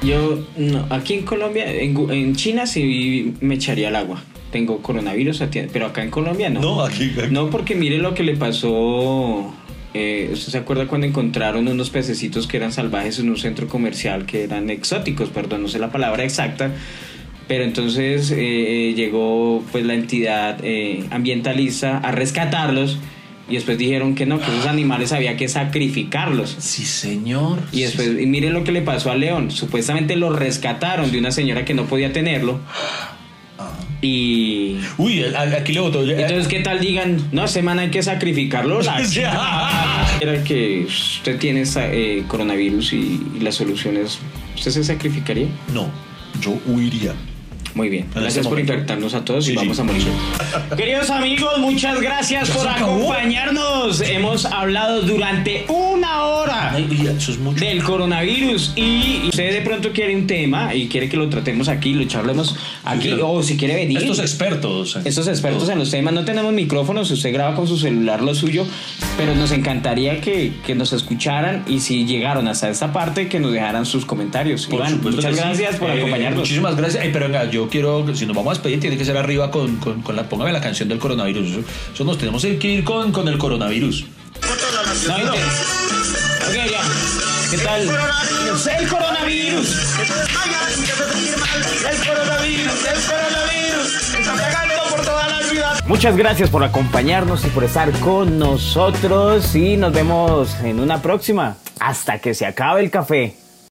S2: Yo, no, aquí en Colombia, en, en China sí me echaría el agua. Tengo coronavirus, pero acá en Colombia no.
S3: No, aquí- aquí-
S2: No, porque mire lo que le pasó. Eh, ¿Usted se acuerda cuando encontraron unos pececitos que eran salvajes en un centro comercial, que eran exóticos, perdón, no sé la palabra exacta? Pero entonces eh, llegó pues la entidad eh, ambientalista a rescatarlos y después dijeron que no, que esos animales había que sacrificarlos.
S3: Sí, señor.
S2: Y después, y mire lo que le pasó a León. Supuestamente lo rescataron de una señora que no podía tenerlo. Y.
S3: Uy, aquí le votó.
S2: Entonces, ¿qué tal digan? No, ese man hay que sacrificarlo. La. [LAUGHS] Era que usted tiene eh, coronavirus y, y la solución es. ¿Usted se sacrificaría?
S3: No, yo huiría.
S2: Muy bien.
S3: En
S2: Gracias por infectarnos a todos y
S3: Sí,
S2: vamos
S3: sí.
S2: a morir. Queridos amigos, muchas gracias
S3: ¿Ya
S2: por acompañarnos. Hemos hablado durante una hora
S3: Ay, y eso es mucho.
S2: del coronavirus y usted de pronto quiere un tema y quiere que lo tratemos aquí, lo charlemos aquí o si quiere venir.
S3: Estos expertos.
S2: Estos expertos en los temas, no tenemos micrófonos, usted graba con su celular lo suyo, pero nos encantaría que, que nos escucharan y si llegaron hasta esta parte, que nos dejaran sus comentarios.
S3: Por
S2: Iván, muchas gracias por
S3: Eh,
S2: acompañarnos.
S3: Muchísimas gracias. Ay, pero venga, yo quiero, si nos vamos a despedir, tiene que ser arriba con, con, con la, póngame la canción del coronavirus. Eso, eso nos tenemos que ir con, con el coronavirus.
S2: No, Ok, ya. ¿Qué tal? El coronavirus. El coronavirus, el coronavirus. Está pegando por toda la ciudad. Muchas gracias por acompañarnos y por estar con nosotros. Y nos vemos en una próxima. Hasta que se acabe el café.